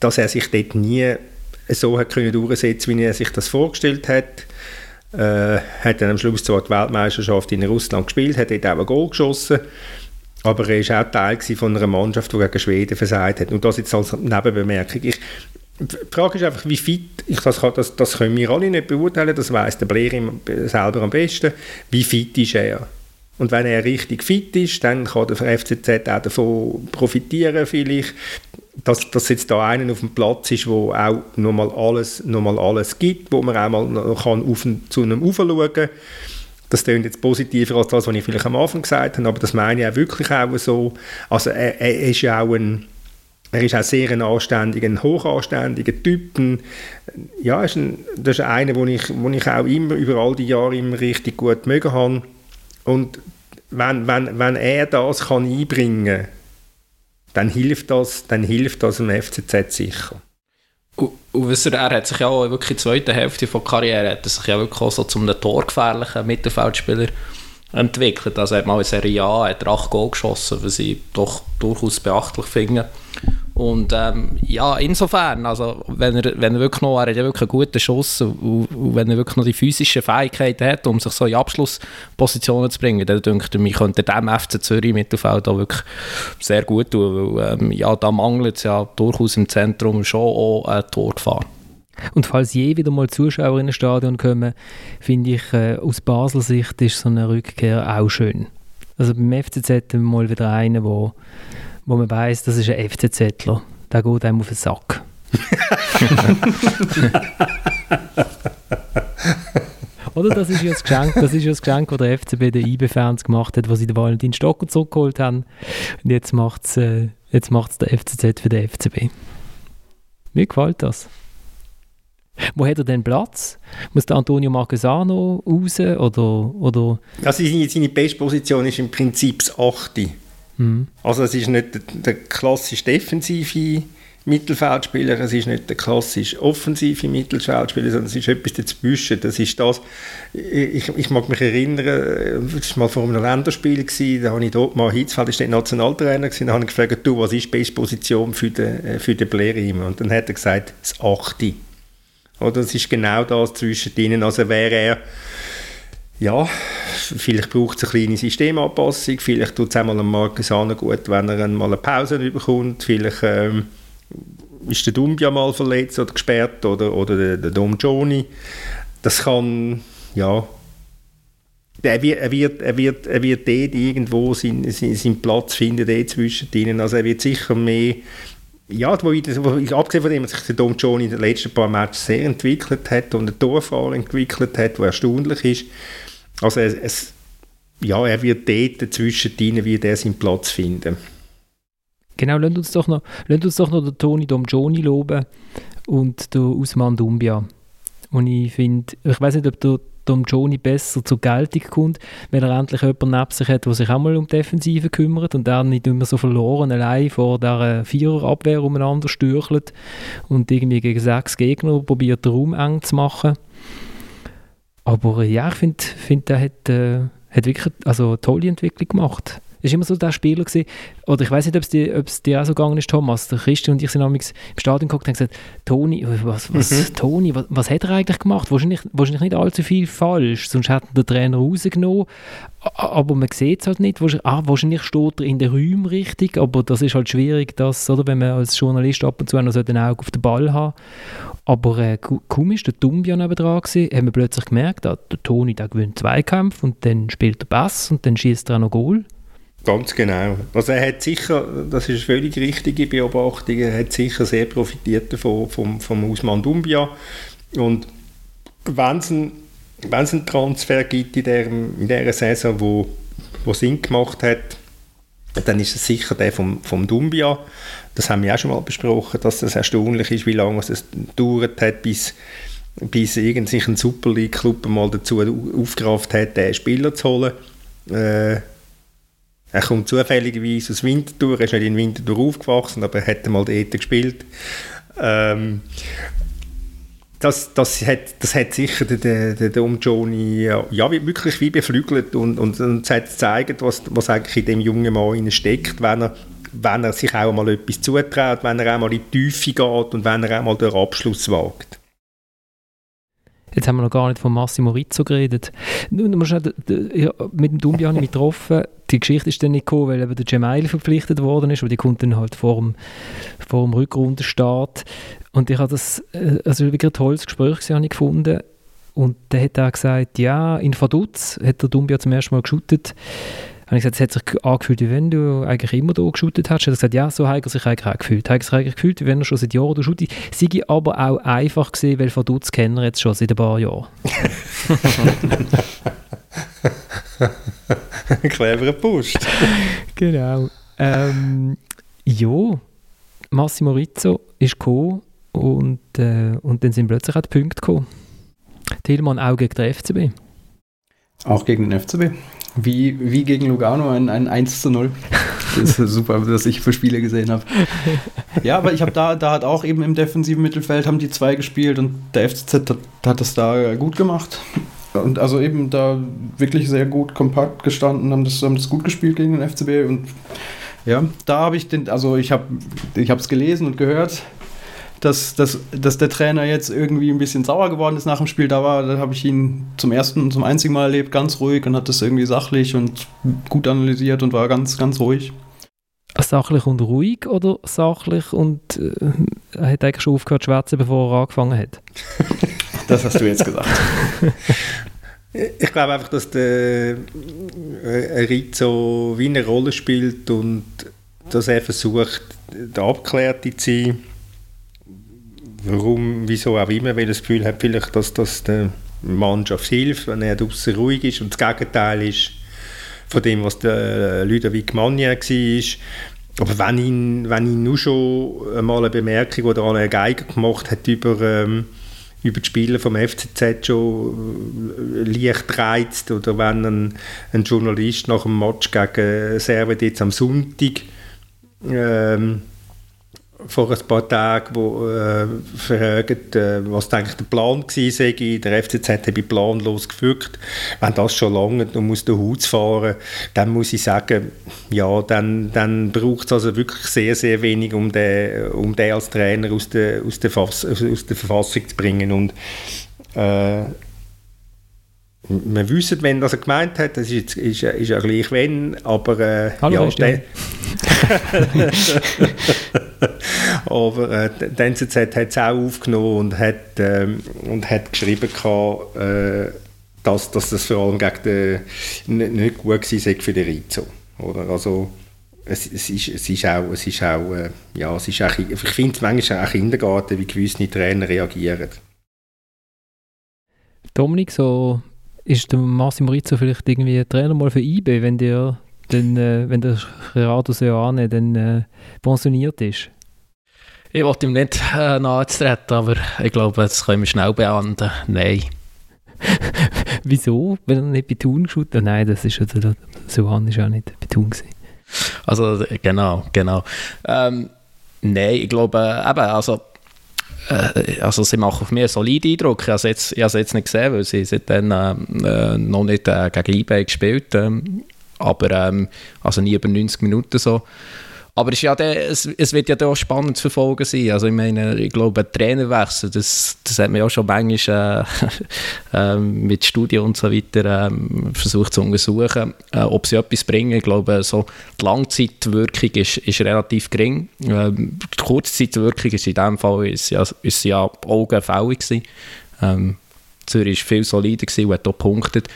dass er sich dort nie so hat können durchsetzen, wie er sich das vorgestellt hat. Äh, hat dann am Schluss zwar die Weltmeisterschaft in Russland gespielt, hat dort auch ein Goal geschossen, aber er war auch Teil von einer Mannschaft, die gegen Schweden versagt hat. Und das jetzt als Nebenbemerkung. Ich, die Frage ist einfach, wie fit, ich, das, das, das können wir alle nicht beurteilen, das weiß der Blair selber am besten, wie fit ist er. Und wenn er richtig fit ist, dann kann der FCZ auch davon profitieren vielleicht, dass, dass jetzt da einer auf dem Platz ist, wo auch nochmal alles, noch alles gibt, wo man auch mal noch kann auf, zu einem aufschauen kann das klingt jetzt positiver als das, was ich vielleicht am Anfang gesagt habe, aber das meine ich auch wirklich auch so. Also er, er ist ja auch ein er ist auch sehr ein anständiger, ein hochanständiger Typ. Ja, ist ein, das ist einer, den ich, wo ich auch immer über all die Jahre immer richtig gut mögen habe. Und wenn, wenn, wenn er das kann einbringen kann, dann hilft das, dann hilft das dem FCZ sicher. Und, und er, hat sich ja auch wirklich in der zweiten Hälfte der Karriere hat er sich ja wirklich auch so zum torgefährlichen Mittelfeldspieler entwickelt. Also er hat mal in Serie A hat er acht Goal geschossen, was ich doch durchaus beachtlich finde. Und ähm, ja, insofern, also wenn er, wenn er wirklich noch, er hat ja wirklich einen guten Schuss und, und wenn er wirklich noch die physischen Fähigkeiten hat, um sich so in Abschlusspositionen zu bringen, dann denke ich, mir könnte dem FC Zürich Mittelfeld auch wirklich sehr gut tun, weil ähm, ja, da mangelt es ja durchaus im Zentrum schon auch eine Torgefahr. Und falls je wieder mal Zuschauer in ein Stadion kommen, finde ich, äh, aus Basler Sicht ist so eine Rückkehr auch schön. Also beim FCZ wir mal wieder einen, wo, wo man weiß, das ist ein FCZler. Der geht einem auf den Sack. Oder das ist ja das Geschenk, das ist ja das Geschenk, das der FCB den IB-Fans gemacht hat, wo sie den Valentin Stocker zurückgeholt haben. Und jetzt macht es äh, jetzt macht's der FCZ für den FCB. Mir gefällt das. Wo hat er denn Platz? Muss der Antonio Marquesano raus? Oder, oder? Also seine, seine Bestposition ist im Prinzip das 8. Mhm. Also es ist nicht der, der klassische defensive Mittelfeldspieler, es ist nicht der klassische offensive Mittelfeldspieler, sondern es ist etwas dazwischen. Das ist das, ich, ich mag mich erinnern, das war mal vor einem Länderspiel, gewesen, da habe ich dort mal, Hitzfeld der Nationaltrainer, gewesen, da habe ich gefragt, du, was ist die beste Position für den, äh, für den Blerim? Und dann hat er gesagt, das Achte. Oder es ist genau das zwischen ihnen. Also wäre er, ja, vielleicht braucht es eine kleine Systemanpassung, vielleicht tut es einmal am Marcus gut, wenn er mal eine Pause bekommt, vielleicht ähm, ist der Dumbia mal verletzt oder gesperrt oder, oder der, der Dom Joni. Das kann, ja, er wird, er wird, er wird, er wird dort irgendwo seinen, seinen, Platz finden, dort zwischen ihnen. Also er wird sicher mehr ja, wo ich, wo ich, abgesehen von dem, dass sich der Dom John in den letzten paar Matches sehr entwickelt hat und einen Torfahrer entwickelt hat, der erstaunlich ist. Also es, es, ja, er wird dort zwischen ihnen, wie er seinen Platz finden. Genau, lasst uns doch noch, lasst uns doch noch den Toni Dom Joni loben und den Usman Dumbia. Und ich finde, ich weiß nicht, ob du Tom Joni besser zur Geltung kommt, wenn er endlich jemanden neben sich hat, der sich auch mal um die Defensive kümmert und er nicht immer so verloren allein vor der Viererabwehr umeinander stürchelt und irgendwie gegen sechs Gegner probiert, den Raum eng zu machen. Aber ja, ich finde, find, er hat, äh, hat wirklich also eine tolle Entwicklung gemacht ist immer so der Spieler gewesen, oder ich weiß nicht, ob es dir, dir auch so gegangen ist, Thomas, der Christian und ich sind im Stadion geguckt und haben gesagt, Toni, was, was, mhm. Toni, was, was, hat er eigentlich gemacht? Wahrscheinlich, wahrscheinlich nicht allzu viel falsch, sonst hätte der Trainer rausgenommen, aber man sieht es halt nicht. Wahrscheinlich, ah, wahrscheinlich steht er in der Räumen richtig, aber das ist halt schwierig, dass, oder, wenn man als Journalist ab und zu noch so den Auge auf den Ball hat. Aber äh, ist der Dumbia dran gewesen, haben wir plötzlich gemerkt, ah, der Toni der gewinnt Zweikampf und dann spielt er Bass und dann schießt er auch noch Goal. Ganz genau. Also er hat sicher, das ist völlig richtige Beobachtung, er hat sicher sehr profitiert davon, vom, vom Usman Dumbia. Und wenn es einen, einen Transfer gibt in, der, in dieser Saison, wo, wo Sinn gemacht hat, dann ist es sicher der vom, vom Dumbia. Das haben wir auch schon mal besprochen, dass das erstaunlich ist, wie lange es gedauert hat, bis, bis ein Super League-Club mal dazu aufgerafft hat, den Spieler zu holen. Äh, er kommt zufälligerweise aus Winterthur, er ist nicht in Winterthur aufgewachsen, aber er hat mal dort gespielt. Ähm, das, das, hat, das hat sicher den, den, den ja, ja, wirklich wie beflügelt und, und, und es hat gezeigt, was, was eigentlich in dem jungen Mann steckt, wenn er, wenn er sich auch mal etwas zutraut, wenn er auch mal in die Tiefe geht und wenn er auch mal den Abschluss wagt. Jetzt haben wir noch gar nicht von Massimo Rizzo geredet. mit dem Dumbi habe ich mich getroffen. Die Geschichte ist dann nicht gekommen, weil eben der Gemail verpflichtet worden ist, aber die kommt dann halt vor dem, vor dem Rückrundenstart. Und ich habe das, äh, also wirklich ein tolles Gespräch habe ich gefunden. Und der hat auch gesagt, ja, in Vaduz hat der Dumbia zum ersten Mal geschootet habe ich gesagt, es hat sich angefühlt, wie wenn du eigentlich immer da geshootet hast. Er hat gesagt, ja, so hat er sich eigentlich auch gefühlt. Er hat sich eigentlich gefühlt, wie wenn er schon seit Jahren da shootet. Sei aber auch einfach gesehen, weil von Dutz kennen wir jetzt schon seit ein paar Jahren. Cleverer Post. genau. Ähm, ja, Massimo Rizzo ist gekommen und, äh, und dann sind plötzlich auch die Punkte gekommen. Tillmann auch gegen den FCB. Auch gegen den FCB. Wie, wie gegen Lugano ein, ein 1 zu 0. Das ist super, dass ich für Spiele gesehen habe. Ja, aber ich habe da, da hat auch eben im defensiven Mittelfeld haben die zwei gespielt und der FCZ hat, hat das da gut gemacht. Und also eben da wirklich sehr gut kompakt gestanden, haben das, haben das gut gespielt gegen den FCB und ja, da habe ich den, also ich habe ich es gelesen und gehört, dass, dass, dass der Trainer jetzt irgendwie ein bisschen sauer geworden ist nach dem Spiel. Da war, da habe ich ihn zum ersten und zum einzigen Mal erlebt, ganz ruhig und hat das irgendwie sachlich und gut analysiert und war ganz, ganz ruhig. Also sachlich und ruhig oder sachlich und äh, er hat eigentlich schon aufgehört zu schwätzen, bevor er angefangen hat? das hast du jetzt gesagt. ich glaube einfach, dass der äh, Rizzo wie eine Rolle spielt und dass er versucht, der Abgeklärte zu sein. Warum, wieso auch immer, weil das Gefühl hat, vielleicht, dass das der Mannschaft hilft, wenn er draußen ruhig ist und das Gegenteil ist von dem, was der Ludovic Magnier war. Aber wenn ihn, wenn ihn nur schon einmal eine Bemerkung oder eine Geiger gemacht hat über, ähm, über die Spieler vom FCZ schon äh, leicht reizt oder wenn ein, ein Journalist nach dem Match gegen Servet jetzt am Sonntag ähm, vor ein paar Tagen, wo äh, fragen, äh, was eigentlich der Plan war. Der FCZ habe planlos gefügt. Wenn das schon lange und muss den Hut fahren, dann muss ich sagen, ja, dann, dann braucht es also wirklich sehr, sehr wenig, um den, um den als Trainer aus der, aus der, Fass, aus der Verfassung zu bringen. Und äh, wir wissen, wenn das er gemeint hat, das ist, ist, ist ja gleich wenn, aber äh, Hallo, ja, der, aber äh, die NZZ hat es auch aufgenommen und hat, ähm, und hat geschrieben, gehabt, äh, dass, dass das vor allem gegen den, nicht gut war für den Rizzo. Oder? Also, es, es, ist, es ist auch, es ist auch, äh, ja, es ist auch ich finde es manchmal auch Kindergarten, wie gewisse Trainer reagieren. Dominik, so ist der Massimo Rizzo vielleicht irgendwie Trainer mal für IB, wenn der, dann, äh, wenn der Gerardo Seoane dann äh, pensioniert ist? Ich wollte ihm nicht äh, nahezutreten, aber ich glaube, das können wir schnell beantworten. Nein. Wieso? Wenn er nicht bei Thun geschaut hat? Nein, das ist ja, der Suhan ist ja nicht bei Thun gewesen. Also, genau, genau. Ähm, nein, ich glaube, äh, eben, also, also sie machen auf mich einen soliden Eindruck. Ich habe es jetzt, jetzt nicht gesehen, weil sie seitdem äh, noch nicht äh, gegen eBay gespielt ähm, aber ähm, also nie über 90 Minuten so. Aber es, ja der, es, es, wird ja auch spannend zu verfolgen sein. Also ich meine, ich glaube, Trainerwechsel, das, das hat man ja schon manchmal äh, äh, mit Studien und so weiter äh, versucht zu untersuchen, äh, ob sie etwas bringen. Ich glaube, so die Langzeitwirkung ist, ist relativ gering. Ähm, die Kurzzeitwirkung ist in diesem Fall ist ja, ist ja augenfällig Ähm, Zürich war viel solider und hat auch punktet.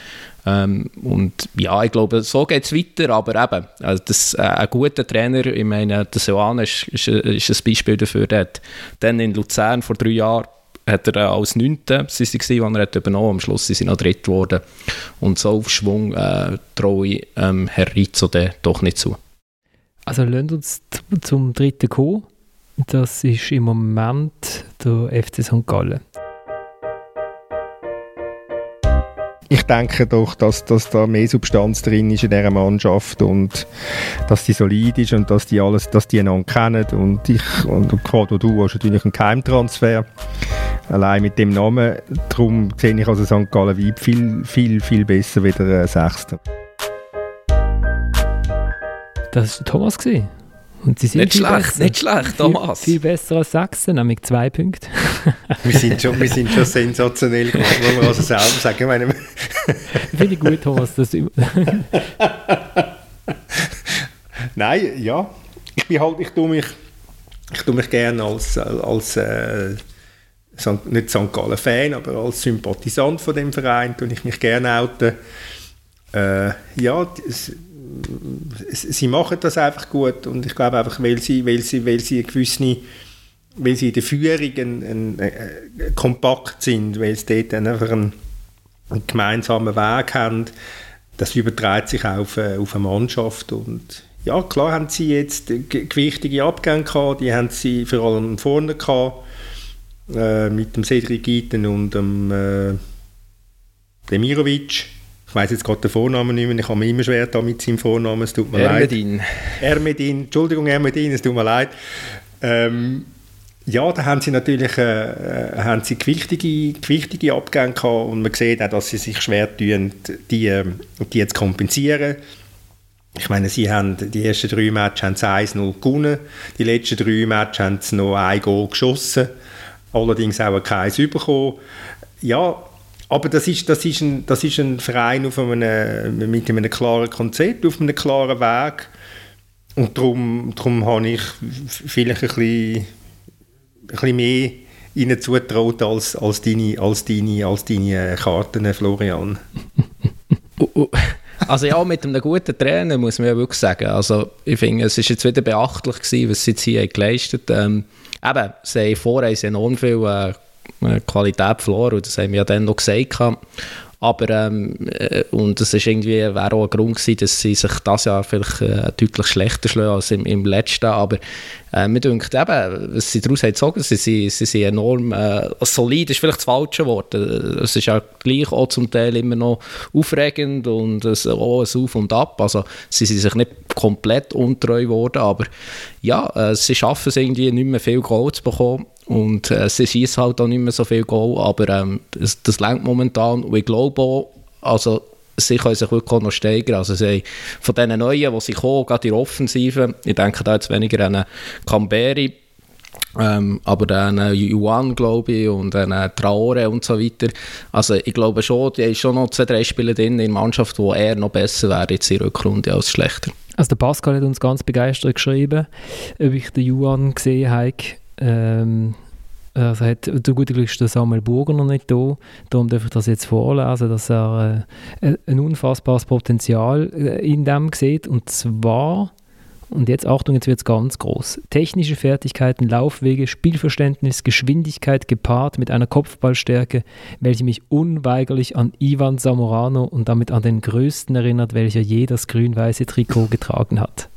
Ähm, und ja, ich glaube, so geht es weiter, aber eben, also das, äh, ein guter Trainer, ich meine, der Soane ist, ist, ist ein Beispiel dafür, der hat dann in Luzern vor drei Jahren hat er äh, als Neunte, sie waren, er hat am Schluss sind sie noch dritt geworden und so auf Schwung äh, traue ich ähm, Herr Rizzo doch nicht zu. Also lasst uns zum dritten kommen, das ist im Moment der FC St. Gallen. Ich denke doch, dass, dass da mehr Substanz drin ist in dieser Mannschaft und dass die solid ist und dass die alles, dass die einander kennen und ich und gerade du hast natürlich einen Keimtransfer allein mit dem Namen, darum sehe ich also St. Gallen Weib viel, viel, viel besser wie der äh, Sechste. Das war Thomas. Gewesen. Und sie sind nicht schlecht, besser. nicht schlecht, Thomas. Viel, viel besser als Sachsen, nämlich zwei Punkte. wir, sind schon, wir sind schon sensationell, muss man also selber sagen. Ich meine, Finde ich gut, Thomas. Das Nein, ja. Ich bin halt, ich tue mich, ich tue mich gerne als, als äh, nicht St. Gallen Fan, aber als Sympathisant von dem Verein tue ich mich gerne outen. Äh, ja, sie machen das einfach gut und ich glaube einfach, weil sie, weil sie, weil sie eine gewisse weil sie in der Führung ein, ein, ein, äh, kompakt sind, weil sie dort einfach einen, einen, gemeinsamen Weg haben, das überträgt sich auch auf, äh, auf eine Mannschaft und ja, klar haben sie jetzt gewichtige Abgänge gehabt, die haben sie vor allem vorne gehabt, äh, mit dem Cedric Gitten und dem äh, Demirovic ich weiß jetzt gerade den Vornamen nicht mehr, ich habe mir immer schwer da mit seinem Vornamen, es tut mir Ermedin. leid. Ermedin. Entschuldigung Ermedin, es tut mir leid. Ähm, ja, da haben sie natürlich äh, äh, haben sie gewichtige, gewichtige Abgänge gehabt und man sieht auch, dass sie sich schwer tun, die, ähm, die jetzt kompensieren. Ich meine, sie haben die ersten drei Matches haben sie 1-0 gewonnen, die letzten drei Matches haben sie noch ein Goal geschossen, allerdings auch keins bekommen. Ja, aber das ist, das ist, ein, das ist ein Verein auf einem, mit einem klaren Konzept, auf einem klaren Weg. und darum, darum habe ich vielleicht ein bisschen, ein bisschen mehr ihnen zutraut als, als, deine, als, deine, als deine Karten, Florian. Also ja, mit einem guten Trainer muss man ja wirklich sagen. Also ich finde, es ist jetzt wieder beachtlich gewesen, was sie jetzt hier geleistet haben. Ähm, eben, sie haben vorher enorm viel äh, Qualität verloren das haben wir ja dann noch gesagt. Aber, ähm, äh, und es ist irgendwie, wäre auch ein Grund gewesen, dass sie sich das Jahr vielleicht äh, deutlich schlechter schlagen als im, im letzten. Aber äh, mir denkt eben, was sie daraus haben gezogen, sie, sie, sie sind enorm äh, solid, ist vielleicht das falsche Wort. Es ist ja gleich auch zum Teil immer noch aufregend und es, auch ein Auf und Ab. Also sie sind sich nicht komplett untreu geworden, aber ja, äh, sie schaffen es irgendwie nicht mehr viel Goal zu bekommen. Und äh, sie schießen halt auch nicht mehr so viel Goal, aber ähm, das, das lenkt momentan. Und ich glaube auch, also sie können sich wirklich auch noch steigern. Also sie von diesen Neuen, die sie kommen, gerade in der Offensive, ich denke da jetzt weniger an Camberi, ähm, aber dann Yuan, glaube ich, und dann Traore und so weiter. Also ich glaube schon, die haben schon noch zwei, drei Spiele drin in der Mannschaft, die eher noch besser wären jetzt in der Rückrunde als schlechter. Also der Pascal hat uns ganz begeistert geschrieben, ob ich den Yuan gesehen habe. Ähm, also hat zu guter Glück ist der Samuel Burger noch nicht da. Darum darf ich das jetzt vorlesen, dass er äh, ein unfassbares Potenzial äh, in dem sieht. Und zwar, und jetzt Achtung, jetzt wird es ganz groß. Technische Fertigkeiten, Laufwege, Spielverständnis, Geschwindigkeit gepaart mit einer Kopfballstärke, welche mich unweigerlich an Ivan Zamorano und damit an den Größten erinnert, welcher je das grün-weiße Trikot getragen hat.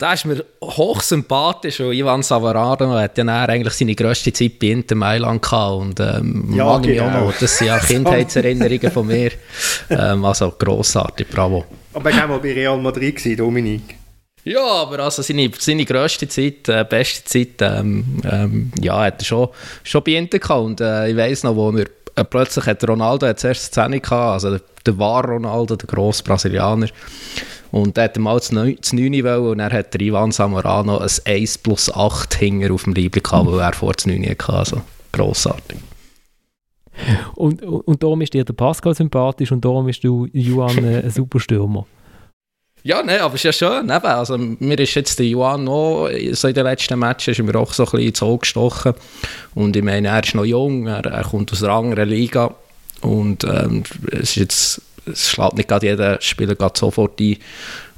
Das ist mir hochsympathisch und Ivan Savarano hat ja eigentlich seine grösste Zeit bei Inter Mailand gehabt und ähm, ja, mag genau. auch noch. Das sind ja Kindheitserinnerungen von mir. Ähm, also grossartig, bravo. Aber er war bei Real Madrid, gewesen, Dominik. Ja, aber also seine, seine grösste Zeit, äh, beste Zeit, ähm, ähm, ja, hat er schon, schon bei Inter gehabt und äh, ich weiss noch, wo er äh, plötzlich hat Ronaldo hat zuerst Szene gehabt, also der, der war Ronaldo, der grosse Brasilianer und er hat mal das 9 wollen und dann hat der Ivan Samorano ein 1 plus 8 Hinger auf dem Liebling gehabt, weil er vor das 9 hatte. Also grossartig. Und, und darum ist dir der Pascal sympathisch und darum ist du, Juan, äh, ein super Stürmer. Ja, ne, aber es ist ja schön. Eben. Also, mir ist jetzt der Juan noch, so in den letzten Matches, ist mir auch so ein bisschen ins Auge gestochen. Und ich meine, er ist noch jung, er, er kommt aus einer anderen Liga. Und ähm, es ist jetzt es schlägt nicht gerade jeder Spieler gerade sofort ein.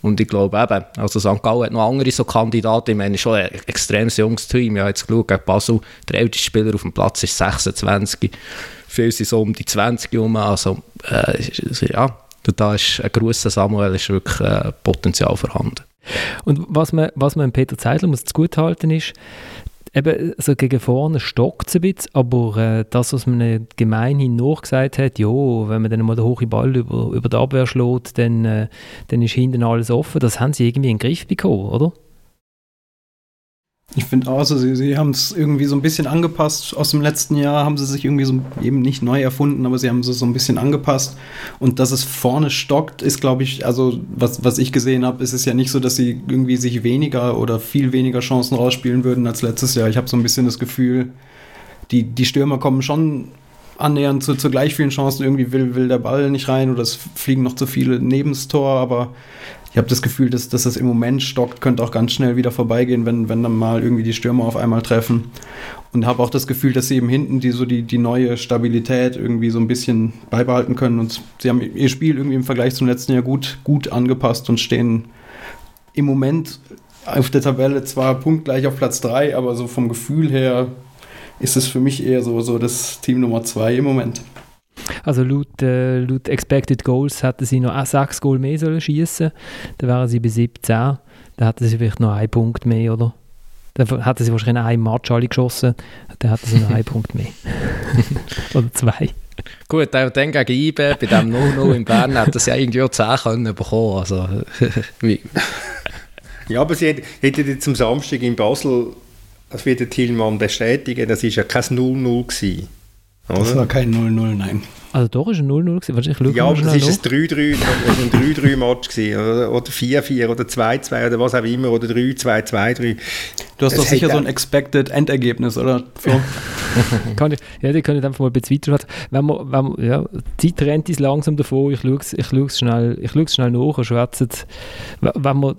Und ich glaube eben, also St. Gallen hat noch andere so Kandidaten. Ich meine, schon ein extrem junges Team. Ich habe jetzt geschaut, Basel, der älteste Spieler auf dem Platz ist 26. Viele sind so um die 20 herum. Also, äh, ja, da ist ein grosser Samuel, ist wirklich äh, Potenzial vorhanden. Und was man, was man Peter Zeidler muss halten ist, eben, so gegen vorne stockt es ein bisschen, aber äh, das, was man gemeinhin nachgesagt hat, ja, wenn man dann mal den hohen Ball über, über die Abwehr schlägt, dann, äh, dann ist hinten alles offen, das haben sie irgendwie in den Griff bekommen, oder? Ich finde auch, also sie, sie haben es irgendwie so ein bisschen angepasst. Aus dem letzten Jahr haben sie sich irgendwie so eben nicht neu erfunden, aber sie haben es so ein bisschen angepasst. Und dass es vorne stockt, ist, glaube ich, also was, was ich gesehen habe, ist es ja nicht so, dass sie irgendwie sich weniger oder viel weniger Chancen rausspielen würden als letztes Jahr. Ich habe so ein bisschen das Gefühl, die, die Stürmer kommen schon annähernd zu, zu gleich vielen Chancen. Irgendwie will, will der Ball nicht rein oder es fliegen noch zu viele neben das Tor, aber ich habe das Gefühl, dass, dass das im Moment stockt, könnte auch ganz schnell wieder vorbeigehen, wenn, wenn dann mal irgendwie die Stürmer auf einmal treffen. Und habe auch das Gefühl, dass sie eben hinten die so die, die neue Stabilität irgendwie so ein bisschen beibehalten können. Und sie haben ihr Spiel irgendwie im Vergleich zum letzten Jahr gut, gut angepasst und stehen im Moment auf der Tabelle zwar punktgleich auf Platz 3, aber so vom Gefühl her ist es für mich eher so, so das Team Nummer 2 im Moment. Also laut, äh, laut Expected Goals hätten sie noch 6 Goal mehr sollen schießen. Dann wären sie bei 17. Dann hätten sie vielleicht noch einen Punkt mehr, oder? Dann hätten sie wahrscheinlich einen Match alle geschossen. Dann hätten sie noch einen Punkt mehr. oder zwei. Gut, auch dann gegen IBE, bei dem 0-0 in Bern, hätten sie irgendwie auch 10 können bekommen. Also, ja, aber sie hätten jetzt am Samstag in Basel, das wird der Thielmann bestätigen, das war ja kein 0-0 gewesen. Das war kein 0-0, nein. Also doch ist ein 0-0 gewesen. ja, aber das ist ein 3-3, ein 3-3-Match gewesen, oder, oder 4-4 oder 2-2 oder was auch immer, oder 3-2-2-3. Du hast Es doch sicher so ein Expected Endergebnis, oder? Kann ich, ja, die können einfach mal ein bisschen. Wenn man, wenn man, ja, die Zeit rennt uns langsam davon, ich schaue es ich schaue es schnell, ich schaue es schnell nach und schwätze es. Wenn man,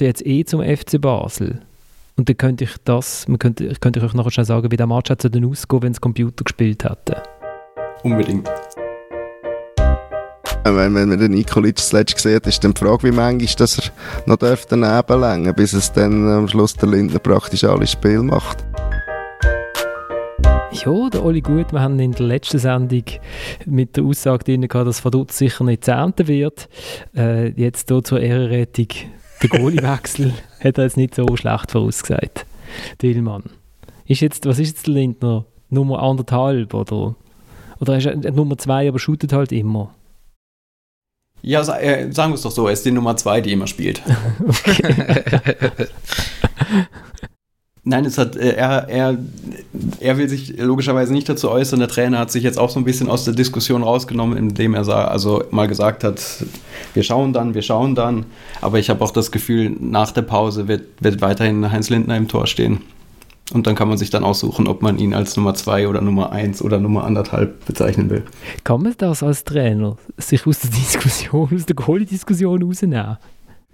ja jetzt eh zum FC Basel. Und dann könnte ich das, man könnte, ich könnte euch nachher schnell sagen, wie der Match hätte dann ausgehen, wenn es Computer gespielt hätte. Unbedingt. Wenn, wenn man den Nikolic zuletzt gesehen hat, ist dann die Frage, wie manchmal dass er noch daneben längen bis es dann am Schluss der Lindner praktisch alle Spiel macht. Ja, der Oli Gut, wir haben in der letzten Sendung mit der Aussage drin gehabt, dass Vaduz sicher nicht zehnter wird. Äh, jetzt hier zur Ehrenrettung, der Goaliewechsel hat er jetzt nicht so schlecht vorausgesagt. Dillmann. Ist jetzt, was ist jetzt der Lindner? Nummer anderthalb oder? Oder ist er Nummer zwei, aber shootet halt immer? Ja, äh, sagen wir es doch so, er ist die Nummer zwei, die immer spielt. Nein, es hat, äh, er, er, er will sich logischerweise nicht dazu äußern. Der Trainer hat sich jetzt auch so ein bisschen aus der Diskussion rausgenommen, indem er sah, also mal gesagt hat, wir schauen dann, wir schauen dann. Aber ich habe auch das Gefühl, nach der Pause wird, wird weiterhin Heinz Lindner im Tor stehen. Und dann kann man sich dann aussuchen, ob man ihn als Nummer zwei oder Nummer eins oder Nummer anderthalb bezeichnen will. Kann man das als Trainer sich aus der Diskussion, aus der Goalie-Diskussion rausnehmen?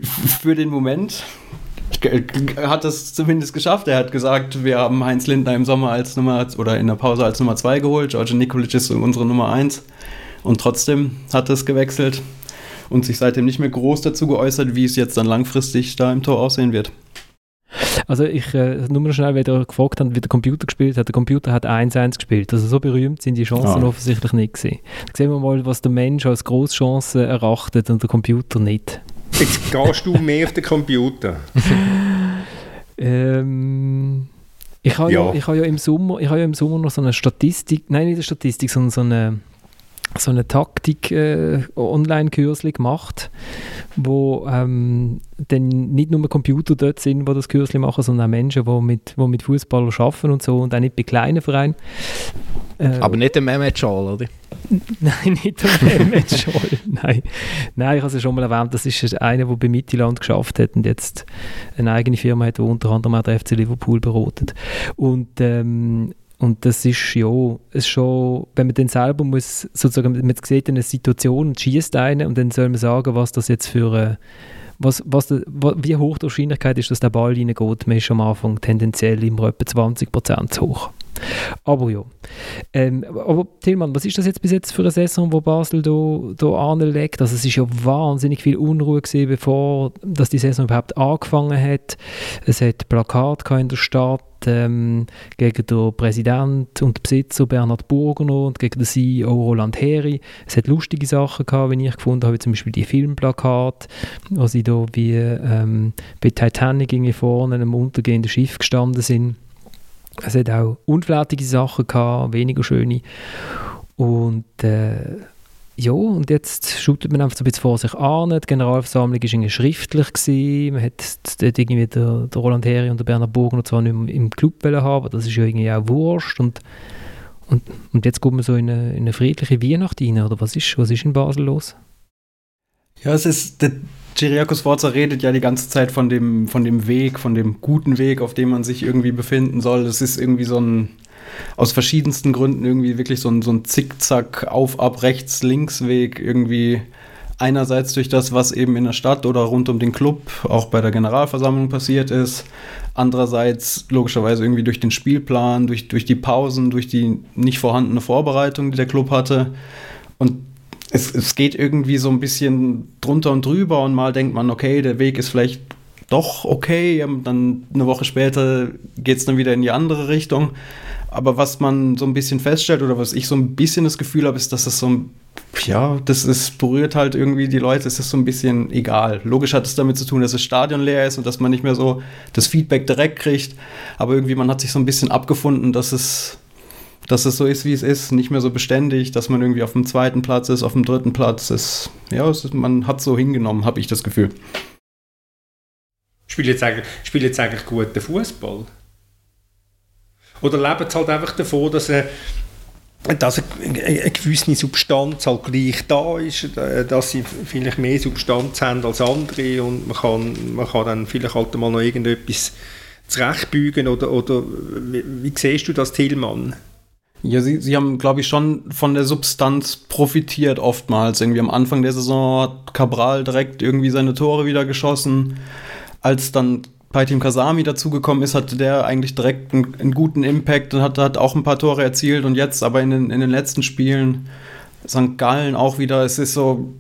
Für den Moment hat es zumindest geschafft. Er hat gesagt, wir haben Heinz Lindner im Sommer als Nummer oder in der Pause als Nummer 2 geholt. George Nikolic ist unsere Nummer 1. Und trotzdem hat es gewechselt und sich seitdem nicht mehr groß dazu geäußert, wie es jetzt dann langfristig da im Tor aussehen wird. Also ich, äh, nur mal schnell, wie ihr gefragt habt, wie der Computer gespielt hat. Der Computer hat 1-1 gespielt. Also so berühmt sind die Chancen Ah. offensichtlich nicht gewesen. Da sehen wir mal, was der Mensch als Großchance erachtet und der Computer nicht. Jetzt gehst du mehr auf den Computer. Ähm, ich habe ja. Ja. ich habe ja im Sommer, ich habe ja im Sommer noch so eine Statistik, nein nicht eine Statistik, sondern so eine so eine Taktik äh, Online-Kürzli gemacht, wo ähm, dann nicht nur Computer dort sind, die das Kürzli machen, sondern auch Menschen, die mit, die mit Fußballern arbeiten und so und auch nicht bei kleinen Vereinen. Äh, Aber nicht der Mehmet Schal, oder? Nein, nicht der Mehmet Scholl. Nein. Nein, ich habe es schon mal erwähnt, das ist einer, der bei Mittelland geschafft hat und jetzt eine eigene Firma hat, die unter anderem auch der FC Liverpool beratet. Und, ähm, und das ist ja ist schon, wenn man dann selber muss, sozusagen, man sieht eine Situation und schießt einen und dann soll man sagen, was das jetzt für eine was, was, wa- wie hoch die Wahrscheinlichkeit ist, dass der Ball reingeht, man ist am Anfang tendenziell immer etwa 20% zu hoch. Aber ja. Ähm, aber Tillmann, was ist das jetzt bis jetzt für eine Saison, wo Basel da anlegt? Also es ist ja wahnsinnig viel Unruhe gewesen, bevor dass die Saison überhaupt angefangen hat. Es hat Plakat in der Stadt ähm, gegen den Präsident und Besitzer Bernhard Burgener und gegen den CEO Roland Heri. Es hat lustige Sachen gehabt, wie ich gefunden habe, zum Beispiel die Filmplakate, wo sie da wie ähm, bei Titanic vorne einem untergehenden Schiff gestanden sind. Es hat auch unflätige Sachen gehabt, weniger schöne. Und äh, ja, und jetzt schaut man einfach so ein bisschen vor sich an. Die Generalversammlung war schriftlich. Gewesen. Man hat dort irgendwie der, der Roland Heri und der Bernhard Burgner zwar nicht mehr im Club haben, aber das ist ja irgendwie auch wurscht. Und, und, und jetzt kommt man so in eine, in eine friedliche Weihnacht rein, oder was ist, was ist in Basel los? Ja, es ist, der Chiriakos Forza redet ja die ganze Zeit von dem, von dem Weg, von dem guten Weg, auf dem man sich irgendwie befinden soll. Das ist irgendwie so ein, aus verschiedensten Gründen irgendwie wirklich so ein, so ein Zickzack, auf, ab, rechts, links Weg irgendwie. Einerseits durch das, was eben in der Stadt oder rund um den Club, auch bei der Generalversammlung passiert ist. Andererseits logischerweise irgendwie durch den Spielplan, durch, durch die Pausen, durch die nicht vorhandene Vorbereitung, die der Club hatte. Und es, es geht irgendwie so ein bisschen drunter und drüber und mal denkt man, okay, der Weg ist vielleicht doch okay, dann eine Woche später geht es dann wieder in die andere Richtung. Aber was man so ein bisschen feststellt oder was ich so ein bisschen das Gefühl habe, ist, dass es so ein, ja, das ist, berührt halt irgendwie die Leute, es ist so ein bisschen egal. Logisch hat es damit zu tun, dass das Stadion leer ist und dass man nicht mehr so das Feedback direkt kriegt. Aber irgendwie man hat sich so ein bisschen abgefunden, dass es dass es so ist, wie es ist, nicht mehr so beständig, dass man irgendwie auf dem zweiten Platz ist, auf dem dritten Platz ist. Ja, ist, man hat so hingenommen, habe ich das Gefühl. Spielt jetzt eigentlich, spielt jetzt eigentlich guten Fußball? Oder leben halt einfach davon, dass, äh, dass eine, gewisse Substanz halt gleich da ist, dass sie vielleicht mehr Substanz haben als andere und man kann, man kann dann vielleicht halt mal noch irgendetwas zurechtbügen oder, oder wie, wie siehst du das, Tillmann? Ja, sie, sie haben, glaube ich, schon von der Substanz profitiert oftmals. Irgendwie am Anfang der Saison hat Cabral direkt irgendwie seine Tore wieder geschossen. Als dann Paitim Kasami dazugekommen ist, hatte der eigentlich direkt einen, einen, guten Impact und hat, hat auch ein paar Tore erzielt. Und jetzt aber in den, in den letzten Spielen St. Gallen auch wieder, es ist so,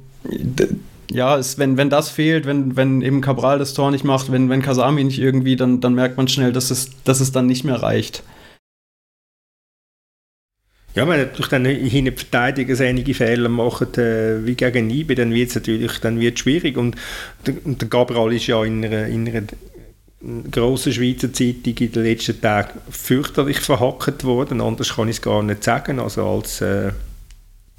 ja, es, wenn, wenn das fehlt, wenn, wenn eben Cabral das Tor nicht macht, wenn, wenn Kasami nicht irgendwie, dann, dann merkt man schnell, dass es, dass es dann nicht mehr reicht. Ja, wenn natürlich dann in der Verteidigung einige Fehler machen, äh, wie gegen Ibe, dann wird es natürlich dann wird's schwierig. Und der, der Gabriel ist ja in einer, in einer grossen Schweizer Zeitung in den letzten Tagen fürchterlich verhackt worden. Anders kann ich es gar nicht sagen. Also als, äh,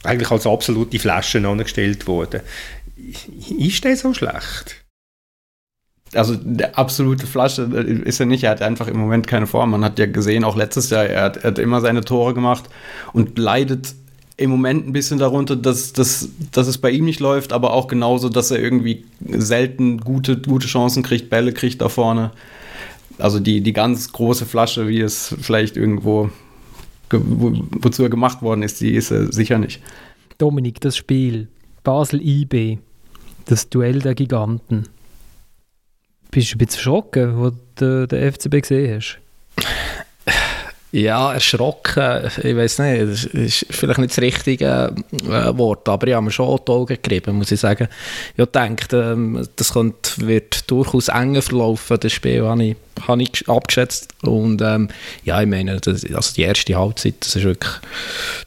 eigentlich als absolute Flasche angestellt worden. Ist der so schlecht? also der absolute Flasche ist er nicht. Er hat einfach im Moment keine Form. Man hat ja gesehen, auch letztes Jahr, er hat, er hat immer seine Tore gemacht und leidet im Moment ein bisschen darunter, dass, dass, dass es bei ihm nicht läuft, aber auch genauso, dass er irgendwie selten gute, gute Chancen kriegt, Bälle kriegt da vorne. Also die, die ganz große Flasche, wie es vielleicht irgendwo, wo, wozu er gemacht worden ist, die ist er sicher nicht. Dominik, das Spiel Basel-IB, das Duell der Giganten bist du ein bisschen erschrocken, wo du den FCB gesehen hast? Ja, erschrocken, ich weiß nicht, das ist vielleicht nicht das richtige äh, Wort, aber ich habe mir schon die Augen gerieben, muss ich sagen. Ich denke, ähm, das könnte, wird durchaus enger verlaufen, das Spiel habe ich, habe ich abgeschätzt. Und ähm, ja, ich meine, das, also die erste Halbzeit, das ist wirklich,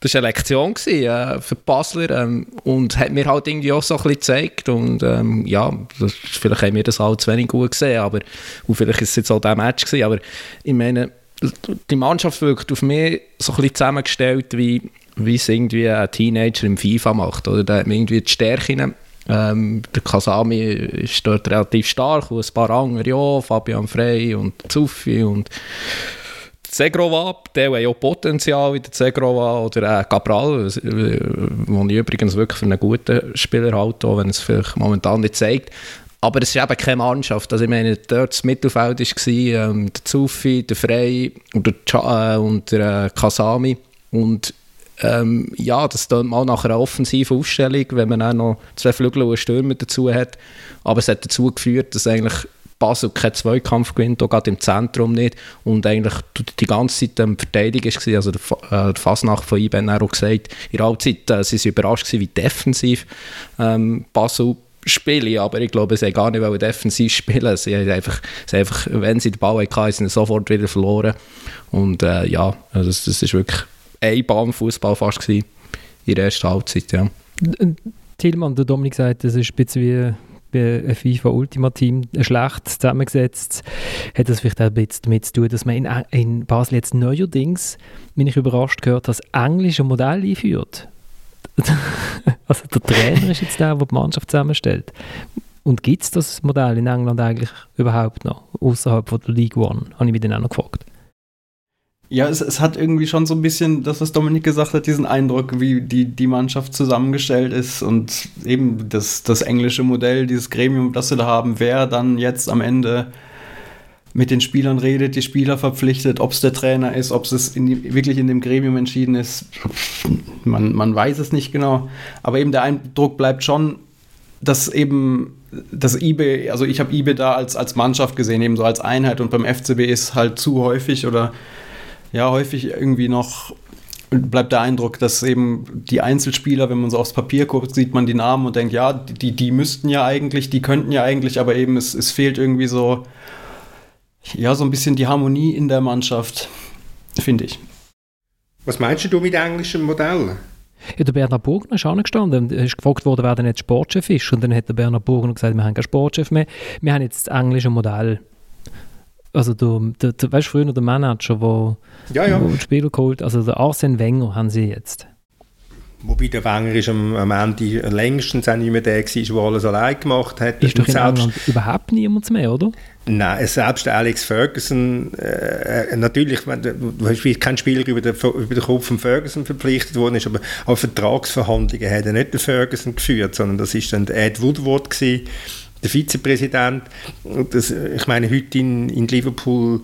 das war eine Lektion gewesen, äh, für die Basler ähm, und hat mir halt irgendwie auch so ein bisschen gezeigt. Und ähm, ja, das, vielleicht haben wir das halt zu wenig gut gesehen, aber und vielleicht ist es jetzt auch der Match gewesen, aber ich meine, die Mannschaft wirkt auf mich so ein bisschen zusammengestellt, wie, wie es irgendwie ein Teenager im FIFA macht. Oder der hat irgendwie die Stärken. Ähm, der Kasami ist dort relativ stark, und ein paar andere, ja, Fabian Frey und Zuffi und Segrova, der hat auch Potenzial wie der Segrova oder äh, Cabral, den ich übrigens wirklich für einen guten Spieler halte, wenn es vielleicht momentan nicht zeigt. Aber es ist eben keine Mannschaft. Also ich meine, dort das Mittelfeld war ähm, der Zufi, der Frey und der, Cha, äh, und der äh, Kasami. Und ähm, ja, das tut mal nach einer offensiven Aufstellung, wenn man auch noch zwei Flügel und Stürmer dazu hat. Aber es hat dazu geführt, dass eigentlich Basel keinen Zweikampf gewinnt, auch gerade im Zentrum nicht. Und eigentlich die ganze Zeit ähm, Verteidigung war. Also der, äh, Fasnacht von IBN hat auch gesagt, in der Halbzeit äh, sie überrascht gewesen, wie defensiv ähm, Basel spielen, aber ich glaube, sie haben gar nicht defensiv spielen. Sie haben einfach, sie einfach wenn sie den Ball hatten, sind sie sofort wieder verloren. Und äh, ja, also das, das ist wirklich ein Bahnfußball fast gewesen in der ersten Halbzeit, ja. Tillmann, der Dominik sagt, das ist ein bisschen wie ein FIFA Ultimate Team schlecht zusammengesetzt. Hat das vielleicht auch ein bisschen damit zu tun, dass man in, in Basel jetzt neuerdings, bin ich überrascht gehört, das englische Modell einführt? also der Trainer ist jetzt der, der die Mannschaft zusammenstellt. Und gibt es das Modell in England eigentlich überhaupt noch, außerhalb von der League One? Habe ich mich dann auch noch gefragt. Ja, es, es, hat irgendwie schon so ein bisschen, das, was Dominik gesagt hat, diesen Eindruck, wie die, die Mannschaft zusammengestellt ist und eben das, das englische Modell, dieses Gremium, das sie da haben, wer dann jetzt am Ende mit den Spielern redet, die Spieler verpflichtet, ob es der Trainer ist, ob es wirklich in dem Gremium entschieden ist. Man, man weiß es nicht genau. Aber eben der Eindruck bleibt schon, dass eben das IBE, also ich habe IBE da als, als Mannschaft gesehen, eben so als Einheit und beim FCB ist halt zu häufig oder ja, häufig irgendwie noch bleibt der Eindruck, dass eben die Einzelspieler, wenn man so aufs Papier guckt, sieht man die Namen und denkt, ja, die, die müssten ja eigentlich, die könnten ja eigentlich, aber eben es, es fehlt irgendwie so ja, so ein bisschen die Harmonie in der Mannschaft, finde ich. Was meinst du mit englischem Modell? Ja, der Bernhard Burgner ist angestanden. Er ist gefragt worden, wer denn jetzt Sportchef ist. Und dann hat der Bernhard Burgner gesagt, wir haben keinen Sportchef mehr. Wir haben jetzt das englische Modell. Also, du, der, der, weißt du, früher der Manager, der ja, ja. den Spieler geholt also der Arsene Wenger haben sie jetzt. Wobei der Wenger ist am, am Ende längstens auch nicht mehr der war, der alles allein gemacht hat. Ist doch in selbst, England überhaupt niemand mehr, oder? Nein, selbst Alex Ferguson, äh, äh natürlich, du hast kein Spieler über den, über den Kopf von Ferguson verpflichtet worden ist, aber auch Vertragsverhandlungen hat er nicht der Ferguson geführt, sondern das ist dann Ed Woodward gewesen, der Vizepräsident. Das, ich meine, heute in, in Liverpool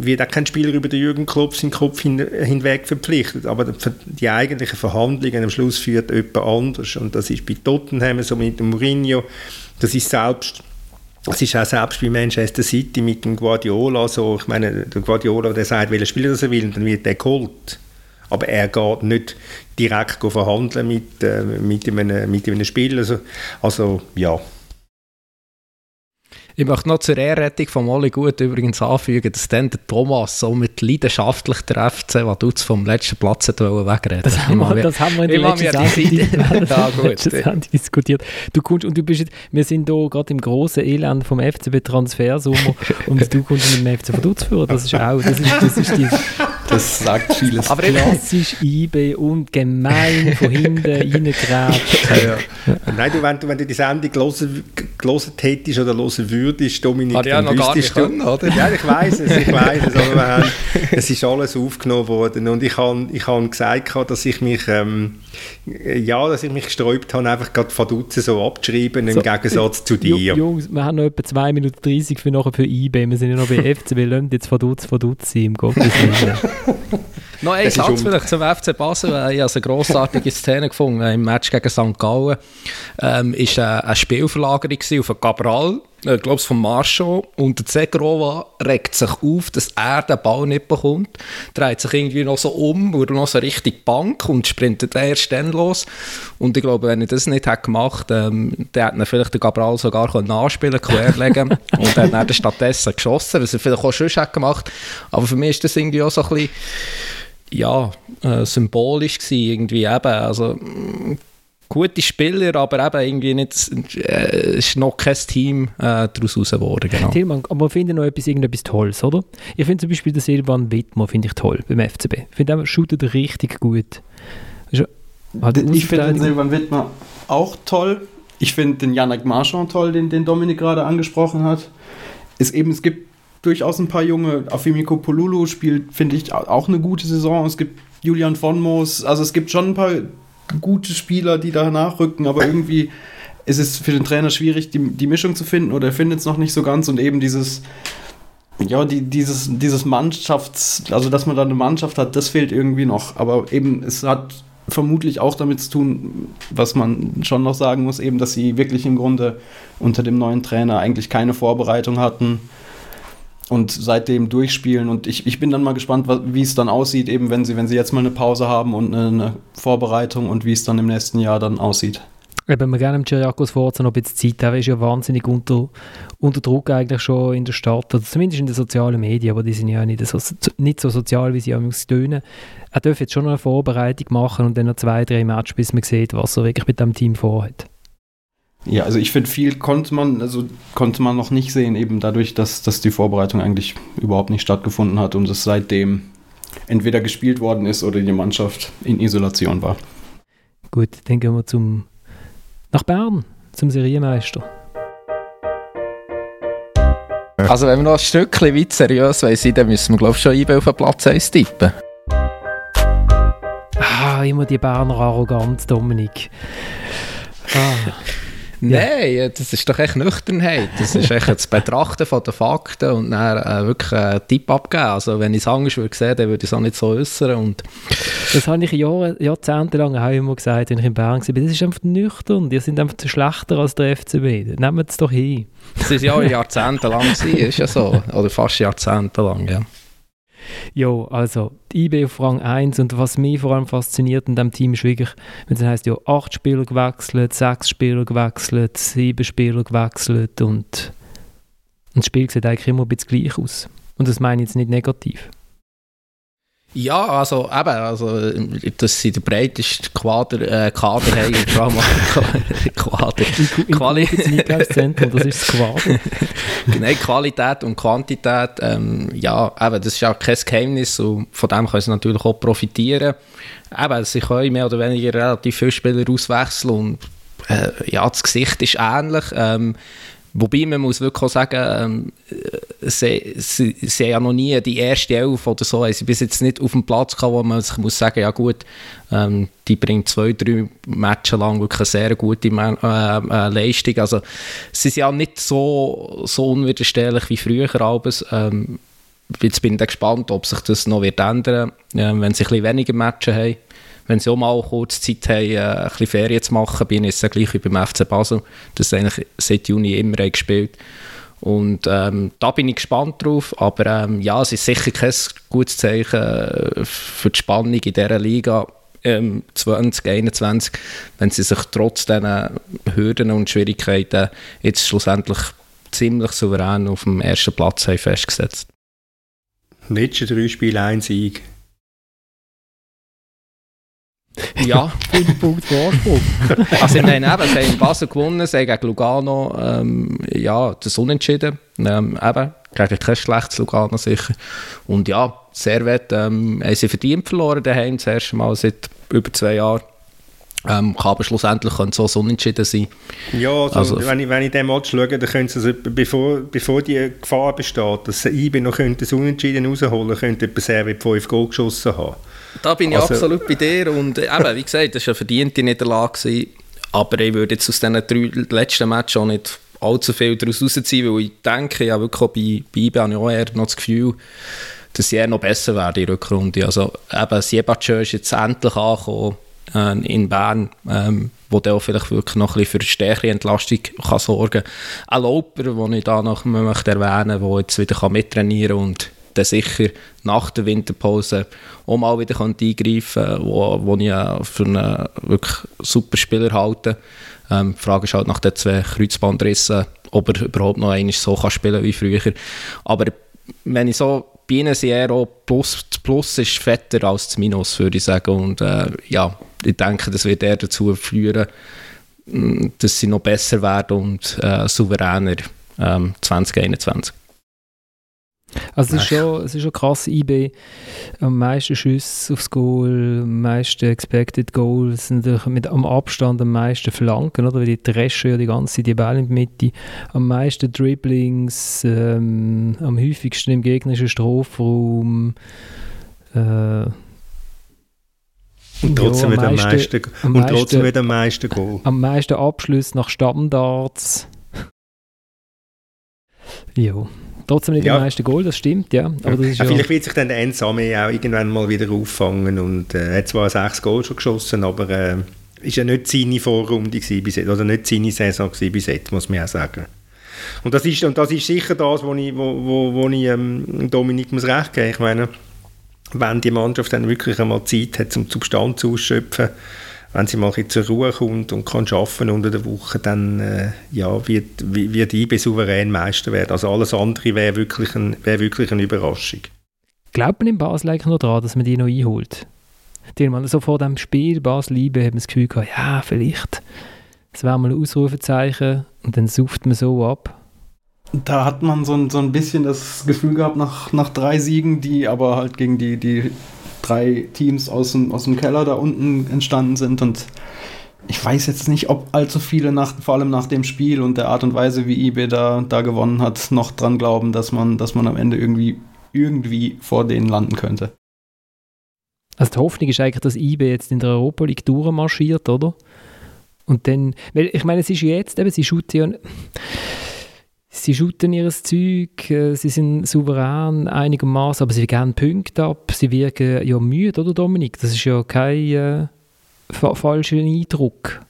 wird auch kein Spieler über den Jürgen Klopp seinen Kopf hin, hinweg verpflichtet, aber die eigentlichen Verhandlungen am Schluss führt jemand anders und das ist bei Tottenham so mit Mourinho, das ist selbst es ist auch selbst bei Manchester City mit dem Guardiola so, ich meine, der Guardiola, der sagt, welcher Spieler das er will, dann wird der geholt. Aber er geht nicht direkt verhandeln mit, äh, mit, einem, mit einem Spieler. Also, also ja, ich möchte noch zur Ehrrettung von Molly Gut übrigens anfügen, dass dann der Thomas so mit leidenschaftlich der FC Vaduz vom letzten Platz hat wegreden das haben, wir, das haben wir in der letzten Sendung ja, gut, diskutiert. Du kommst, und du bist jetzt, wir sind hier gerade im grossen Elend vom FCB Transfersummer und du kommst mit dem FC Vaduz führen. Das ist auch, das ist, das ist die, das sagt vieles. Aber klassisch IB und gemein von hinten reingrätscht. Ja, ja. Nein, du, wenn, du, wenn du die Sendung gelesen, gelesen hättest oder hören würdest, Dominik, Hat ja noch gar nicht können, oder? Ja, ich weiß es, ich weiß es, aber haben, es ist alles aufgenommen worden und ich habe ich hab gesagt, dass ich mich ähm, ja, dass ich mich gesträubt habe, einfach gerade Faduzen so abzuschreiben, so, im Gegensatz zu dir. Jungs, wir haben noch etwa 2 Minuten 30 für nachher für IB, wir sind ja noch bei FCB, lassen jetzt Faduz Faduz sein, im Gottes noch ein Satz vielleicht zum FC Basel, ich habe eine grossartige Szene gefunden, im Match gegen St. Gallen ähm, ist eine, eine Spielverlagerung auf Cabral, äh, glaube vom Marschall. Und der Zegrova regt sich auf, dass er den Ball nicht bekommt. Dreht sich irgendwie noch so um, wurde noch so richtig Bank und sprintet erst dann los. Und ich glaube, wenn er das nicht hätte gemacht hätte, ähm, dann hätte er vielleicht den Gabral sogar nachspielen querlegen Und dann hat er stattdessen geschossen, was er vielleicht auch schon gemacht. Aber für mich ist das irgendwie auch so ein bisschen ja, äh, symbolisch gewesen, irgendwie eben. Also, gute Spieler, aber eben irgendwie nicht, äh, ist noch kein Team äh, daraus raus geworden. Genau. Tilman, aber wir finden noch etwas, irgendetwas Tolles, oder? Ich finde zum Beispiel den Silvan Wittmer finde ich toll beim FCB. Ich finde, er shootet richtig gut. Halt ich finde den Silvan Wittmer auch toll. Ich finde den Janek Marchand toll, den, den Dominik gerade angesprochen hat. Es, eben, es gibt durchaus ein paar junge. Afimiko Polulu spielt, finde ich, auch eine gute Saison. Es gibt Julian von Moos. Also es gibt schon ein paar gute Spieler, die da nachrücken, aber irgendwie ist es für den Trainer schwierig, die, die Mischung zu finden oder er findet es noch nicht so ganz und eben dieses, ja, die, dieses, dieses Mannschafts-, also dass man da eine Mannschaft hat, das fehlt irgendwie noch. Aber eben, es hat vermutlich auch damit zu tun, was man schon noch sagen muss, eben, dass sie wirklich im Grunde unter dem neuen Trainer eigentlich keine Vorbereitung hatten und seitdem durchspielen. Und ich, ich bin dann mal gespannt, wie es dann aussieht, eben wenn sie, wenn sie jetzt mal eine Pause haben und eine, eine Vorbereitung und wie es dann im nächsten Jahr dann aussieht. Eben, wir gerne dem Chiriakos Forza noch ein bisschen Zeit. Er ist ja wahnsinnig unter, unter Druck eigentlich schon in der Stadt, oder zumindest in den sozialen Medien, aber die sind ja nicht so, nicht so sozial, wie sie am tönen. Er darf jetzt schon noch eine Vorbereitung machen und dann noch zwei, drei Matches, bis man sieht, was er wirklich mit dem Team vorhat. Ja, also ich finde, viel konnte man, also konnte man noch nicht sehen, eben dadurch, dass, dass die Vorbereitung eigentlich überhaupt nicht stattgefunden hat und es seitdem entweder gespielt worden ist oder die Mannschaft in Isolation war. Gut, dann gehen wir zum, nach Bern, zum Serienmeister. Also wenn wir noch ein Stückchen weit seriös sein dann müssen wir glaube ich schon IB auf den Platz 1 tippen. Ah, immer die Berner Arroganz, Dominik. Ah. Nein, das ist doch echt Nüchternheit. Das ist echt das Betrachten von den Fakten und dann äh, wirklich einen Tipp abgeben. Also wenn ich es anders würde sehen, dann würde ich es auch nicht so äußern. Und das habe ich Jahre, jahrzehntelang auch immer gesagt, wenn ich in Bern war. Das ist einfach nüchtern. Die sind einfach schlechter als der FCB. Nehmen es doch hin. Das ist ja jahrzehntelang gewesen, ist ja so. Oder fast jahrzehntelang, ja. Ja, also die IB auf Rang 1 und was mich vor allem fasziniert in diesem Team ist wirklich, wenn es heißt ja acht Spieler gewechselt, sechs Spieler gewechselt, sieben Spieler gewechselt und, und das Spiel sieht eigentlich immer ein bisschen gleich aus. Und das meine ich jetzt nicht negativ. Ja, also eben, also, dass sie der breiteste Quader, äh, Kader haben, allem Quader. Quali Zentrum, das ist das Quader. Nein, Qualität und Quantität, ähm, ja, eben, das ist ja kein Geheimnis und von dem können sie natürlich auch profitieren. Eben, sie können mehr oder weniger relativ viele Spieler auswechseln und äh, ja, das Gesicht ist ähnlich. Ähm, Wobei man muss wirklich auch sagen, ähm, sie, sie, sie haben ja noch nie die erste Elf oder so, sie bis jetzt nicht auf dem Platz gehabt, wo man sich muss sagen, ja gut, ähm, die bringt zwei, drei Matches lang wirklich eine sehr gute äh, äh, Leistung. Also sie sind ja nicht so, so unwiderstehlich wie früher, Albers. Ähm, jetzt bin ich gespannt, ob sich das noch wird ändern wird, äh, wenn sie ein bisschen weniger Matches haben wenn sie auch mal kurz Zeit haben, äh, ein bisschen Ferien zu machen, bin ich es gleich wie beim FC Basel, das eigentlich seit Juni immer gespielt und ähm, da bin ich gespannt drauf, aber ähm, ja, es ist sicher kein gutes Zeichen äh, für die Spannung in dieser Liga ähm, 2021, wenn sie sich trotz diesen Hürden und Schwierigkeiten jetzt schlussendlich ziemlich souverän auf dem ersten Platz haben festgesetzt. Letzte drei Spiele, ein Sieg. Ja. Fünf Punkte Vorsprung. also nein, eben, sie haben Basel gewonnen, sie haben gegen Lugano ähm, ja, das Unentschieden. Ähm, eben, gegen kein schlechtes Lugano sicher. Und ja, Servet ähm, haben sie verdient verloren daheim, das erste Mal seit über zwei Jahren. Ähm, kann aber schlussendlich könnte so unentschieden sein. Ja, also, also, wenn, ich, wenn ich den Match schaue, dann können sie, also, bevor, bevor die Gefahr besteht, dass sie IB noch könnte das Unentschieden rausholen könnte, etwa Servet fünf Goal geschossen haben. Da bin ich also, absolut bei dir und äh, eben, wie gesagt, das war eine verdiente Niederlage, aber ich würde jetzt aus diesen drei letzten Matches auch nicht allzu viel daraus rausziehen, weil ich denke, ja wirklich bei, bei IB habe ich auch eher noch das Gefühl, dass sie eher noch besser werden in der Rückrunde. Also eben, Siebatschö ist jetzt endlich angekommen äh, in Bern, ähm, wo der auch vielleicht wirklich noch ein bisschen für stärkere Entlastung kann sorgen kann. Ein Lauper, den ich da noch möchte erwähnen möchte, der jetzt wieder mittrainieren kann und dann sicher nach der Winterpause auch mal wieder eingreifen kann, wo, wo ich für einen wirklich super Spieler halte. Ähm, die Frage ist halt nach den zwei Kreuzbandrissen, ob er überhaupt noch einmal so kann spielen wie früher. Aber wenn ich so ihnen sind eher auch Plus, das Plus ist fetter als das Minus, würde ich sagen. Und äh, ja, ich denke, das wird eher dazu führen, mm, dass sie noch besser werden und äh, souveräner ähm, 2021. Also es ist, schon, es ist schon krass, IB am meisten Schüsse aufs Goal, am meisten Expected Goals, natürlich mit am Abstand am meisten Flanken, oder? Weil die dreschen ja die ganze Zeit die Bälle in die Mitte. Am meisten Dribblings, ähm, am häufigsten im gegnerischen Strafraum. Äh, und trotzdem ja, am meisten, meisten, am und meisten, trotzdem wieder am meisten Goal. Am meisten Abschluss nach Standards. ja. Trotzdem nicht ja. der meiste Goal, das stimmt, ja. Aber das ist ja, ja vielleicht wird sich dann der Ensame auch irgendwann mal wieder auffangen und äh, er hat zwar sechs Goal schon geschossen, aber äh, ist ja nicht seine Vorrunde bis jetzt, oder nicht seine Saison bis jetzt, muss man auch sagen. Und das ist, und das ist sicher das, wo ich, wo, wo, wo ich ähm, Dominik muss recht geben. Ich meine, wenn die Mannschaft dann wirklich einmal Zeit hat, um Substanz auszuschöpfen, wenn sie mal zur Ruhe kommt und kann arbeiten unter der Woche, dann äh, ja, wird, wird IB souverän Meister werden. Also alles andere wäre wirklich, ein, wär wirklich eine Überraschung. Glaubt man in Basel eigentlich noch daran, dass man die noch einholt? Man so vor dem Spiel Basel-IB hat man das Gefühl gehabt, ja, vielleicht, das wäre mal ein Ausrufezeichen und dann sucht man so ab. Da hat man so ein, so ein bisschen das Gefühl gehabt, nach, nach drei Siegen, die aber halt gegen die, die drei Teams aus dem, aus dem Keller da unten entstanden sind und ich weiß jetzt nicht, ob allzu viele, nach, vor allem nach dem Spiel und der Art und Weise, wie eBay da, da gewonnen hat, noch dran glauben, dass man, dass man am Ende irgendwie, irgendwie vor denen landen könnte. Also die Hoffnung ist eigentlich, dass eBay jetzt in der Europa League durchmarschiert, oder? Und dann, weil ich meine, es ist jetzt, eben, sie shooten ja sie shooten ihr Zeug, äh, sie sind souverän einigermaßen, aber sie geben Punkte ab, sie wirken ja müde, oder Dominik? Das ist ja kein äh, fa falscher Eindruck.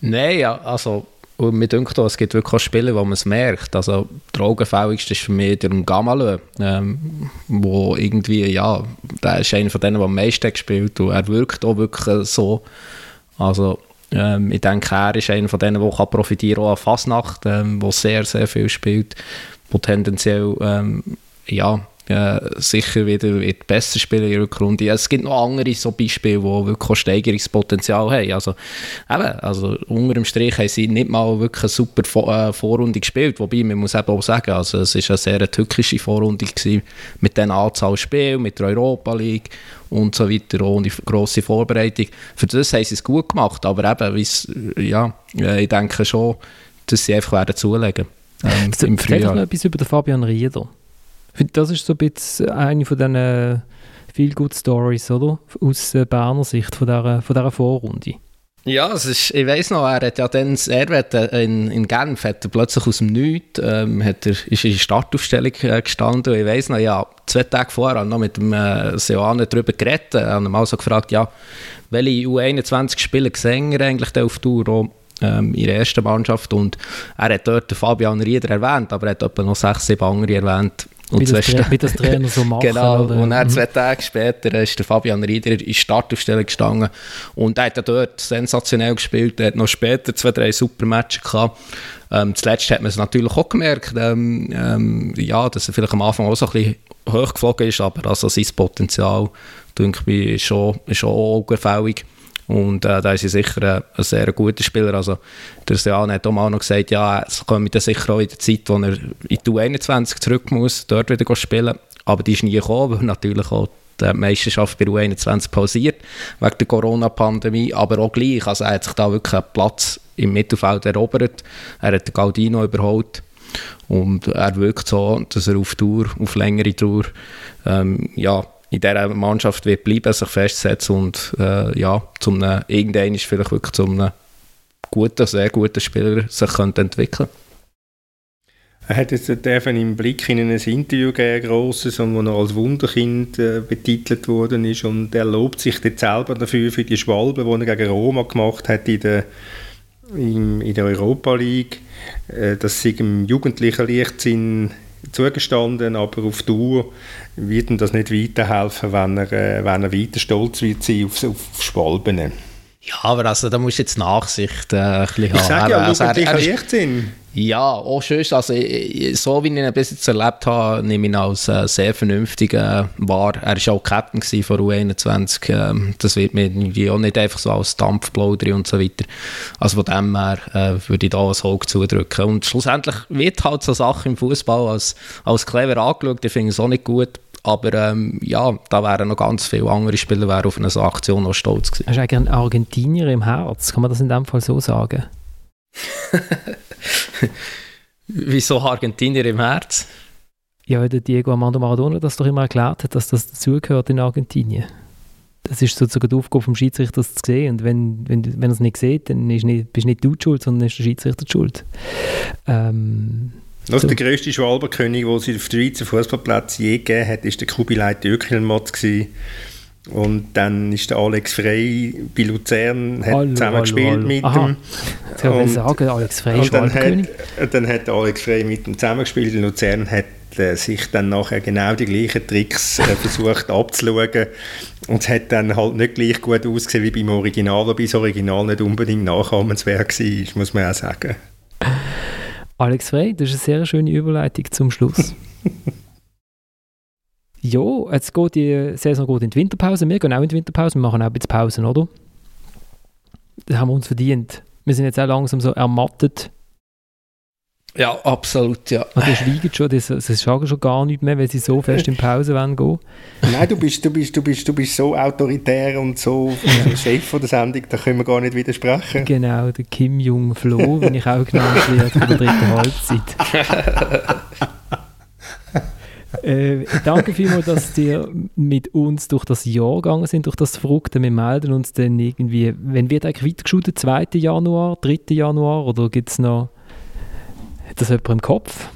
Nein, ja, also mir denkt auch, es gibt wirklich auch Spiele, wo man es merkt. Also der augenfälligste ist für mich der Gamalö, ähm, wo irgendwie, ja, der ist einer von denen, der am meisten gespielt und er wirkt auch wirklich so. Also ähm, ich denke, er ist einer von denen, der profitieren kann, auch an Fasnacht, ähm, der sehr, sehr viel spielt, wo tendenziell ähm, ja, äh, sicher wieder wird besser spielen in Rückrunde. Ja, es gibt noch andere so Beispiele, die wirklich Steigerungspotenzial haben. Also, eben, also unter dem Strich haben sie nicht mal wirklich eine super Vor äh, Vorrunde gespielt, wobei man muss eben auch sagen, also es war eine sehr tückische Vorrunde gewesen, mit der Anzahl Spielen, mit der Europa League und so weiter, ohne grosse Vorbereitung. Für das haben sie es gut gemacht, aber eben, ja, äh, ich denke schon, dass sie einfach werden zulegen ähm, im Frühjahr. noch etwas über den Fabian Rieder. Das ist so ein bisschen eine von diesen Feel Good Stories, oder? Aus äh, Berner Sicht von dieser, von dieser Vorrunde. Ja, es ist, ich weiß noch, er hat ja dann, er in, in Genf hat er plötzlich aus dem Nichts, ähm, hat er, ist in die Startaufstellung äh, gestanden und ich weiß noch, ja, zwei Tage vorher noch mit dem äh, darüber geredet, äh, haben ihn mal so gefragt, ja, welche U21-Spieler sehen er eigentlich auf Tour auch, ähm, in der ersten Mannschaft und er hat dort Fabian Rieder erwähnt, aber er hat etwa noch sechs, sieben andere erwähnt, und wie, das wie das Trainer so macht. genau, oder? und dann mhm. zwei Tage später ist der Fabian Rieder in die Startaufstellung gestanden und er hat dort sensationell gespielt, er hat noch später zwei, drei super Matches gehabt. Ähm, zuletzt hat man es natürlich auch gemerkt, ähm, ähm, ja, dass er vielleicht am Anfang auch so ein bisschen hochgeflogen ist, aber also sein Potenzial, denke ich, ist schon, ist schon augenfällig. Und äh, da ist er sicher ein, ein sehr guter Spieler. Also, der Sean hat auch noch gesagt, ja, es kommt dann sicher auch in der Zeit, wo er in die U21 zurück muss, dort wieder spielen. Aber die ist nie gekommen, weil natürlich auch die Meisterschaft bei U21 pausiert, wegen der Corona-Pandemie. Aber auch gleich, also er hat sich da wirklich einen Platz im Mittelfeld erobert. Er hat den Galdino überholt. Und er wirkt so, dass er auf Tour, auf längere Tour, ähm, ja, in dieser Mannschaft wird bleiben, sich festsetzen und äh, ja, zum irgendein ist vielleicht wirklich zum guten, sehr guten Spieler sich könnte entwickeln. Er hat jetzt dürfen im Blick in ein Interview gegeben, grosses, wo er als Wunderkind äh, betitelt worden ist und er lobt sich jetzt selber dafür für die Schwalbe, die er gegen Roma gemacht hat in der, in, in der Europa League, äh, dass sie im jugendlichen Leichtsinn zugestanden, aber auf Tour wird ihm das nicht weiterhelfen, wenn er, äh, wenn er weiter stolz wird sein auf, auf Schwalben. Ja, aber also, da musst du jetzt Nachsicht äh, ein bisschen haben. Ich sage ja, also, er, er, er Ja, auch schön. Also, so wie ich ihn bis jetzt erlebt habe, nehme ich ihn als äh, sehr vernünftig äh, wahr. Er war auch Captain von U21. Äh, das wird mir auch nicht einfach so als Dampfplauder und so weiter. Also von dem her äh, würde ich da als Hoch zudrücken. Und schlussendlich wird halt so Sachen im Fußball als, als clever angeschaut. Ich finde es auch nicht gut. Aber ähm, ja, da wären noch ganz viele andere Spieler wären auf eine so Aktion noch stolz gewesen. Hast du eigentlich einen Argentinier im Herz? Kann man das in dem Fall so sagen? Wieso Argentinier im Herz? Ja, weil der Diego Armando Maradona das doch immer erklärt hat, dass das dazugehört in Argentinien. Das ist sozusagen die Aufgabe vom Schiedsrichter, das zu sehen. Und wenn, wenn, wenn er es nicht sieht, dann ist nicht, bist nicht du die schuld, sondern ist der Schiedsrichter die schuld. Ähm, das so. der grösste Schwalbenkönig, den es auf dem Schweizer Fußballplatz je gegeben hat, war der Kubilai Ökelmott. Und dann ist der Alex Frey bei Luzern hat hallo, zusammen hallo, gespielt hallo. mit Aha. ihm. Soll ich sagen, Alex Frey ist dann hat, dann hat Alex Frey mit ihm zusammengespielt in Luzern hat äh, sich dann nachher genau die gleichen Tricks äh, versucht abzuschauen und es hat dann halt nicht gleich gut ausgesehen wie beim Original, wobei das Original nicht unbedingt nachahmenswert war, muss man auch sagen. Alex Frey, das ist eine sehr schöne Überleitung zum Schluss. ja, jetzt geht die Saison geht in die Winterpause. Wir gehen auch in die Winterpause, wir machen auch ein bisschen Pausen, oder? Das haben wir uns verdient. Wir sind jetzt auch langsam so ermattet ja, absolut, ja. Und die schweigen schon, das, das sagen schon gar nicht mehr, weil sie so fest in Pause wollen gehen. Nein, du bist, du bist, du bist, du bist so autoritär und so Chef von der Sendung, da können wir gar nicht widersprechen. Genau, der Kim Jung-Flo, wie ich auch genannt werde, von der dritten Halbzeit. äh, danke vielmals, dass ihr mit uns durch das Jahr gegangen sind, durch das Verrückte. Wir melden uns dann irgendwie, wenn wird eigentlich weitergeschaut, 2. Januar, 3. Januar oder gibt es noch hat das jemand im Kopf?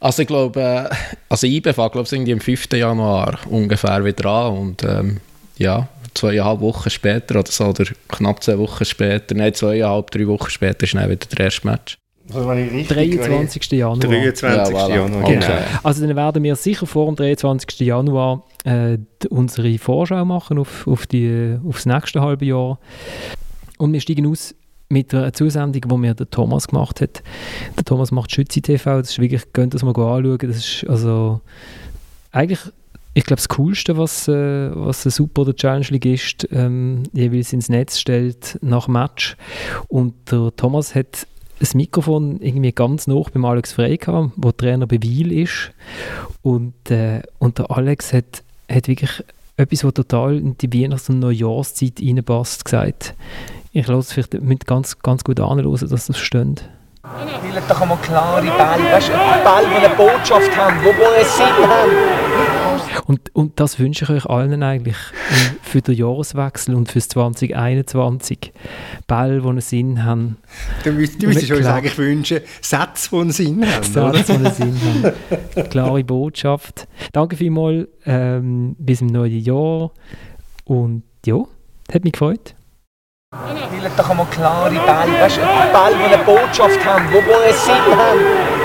Also ich glaube, äh, also IBE fängt glaube ich am 5. Januar ungefähr wieder an und ähm, ja, zweieinhalb Wochen später oder so, oder knapp zwei Wochen später, nein, zweieinhalb, drei Wochen später ist dann wieder der erste Match. Also 23. Januar. 23. Ja, voilà. Januar, genau. Okay. Also dann werden wir sicher vor dem 23. Januar äh, unsere Vorschau machen auf, auf, die, auf das nächste halbe Jahr. Und wir steigen aus mit einer Zusendung, die mir der Thomas gemacht hat. Der Thomas macht Schütze TV, das ist wirklich, könnt ihr das mal anschauen, das ist also eigentlich, ich glaube, das Coolste, was, äh, was ein Super oder Challenge League ist, ähm, jeweils ins Netz stellt nach Match und der Thomas hat das Mikrofon irgendwie ganz noch beim Alex Frey gehabt, wo Trainer bei Wiel ist und, äh, und der Alex hat, hat wirklich etwas, was total in die Weihnachts- und Neujahrszeit reinpasst, gesagt ich lasse vielleicht mit ganz, ganz gut anhören, dass das stimmt. Spielen doch einmal klare Bälle, weißt Bälle, die eine Botschaft haben, die einen Sinn haben. Und, und das wünsche ich euch allen eigentlich für den Jahreswechsel und fürs 2021. Bälle, die einen Sinn haben. Du müsstest, du müsstest uns eigentlich wünschen, Sätze, die einen Sinn haben. Sätze, die einen Sinn haben. Klare Botschaft. Danke vielmals, ähm, bis im neuen Jahr. Und ja, hat mich gefreut. Spielen doch einmal klare Bälle, weißt du, Bälle, die eine Botschaft haben, die einen Sinn haben.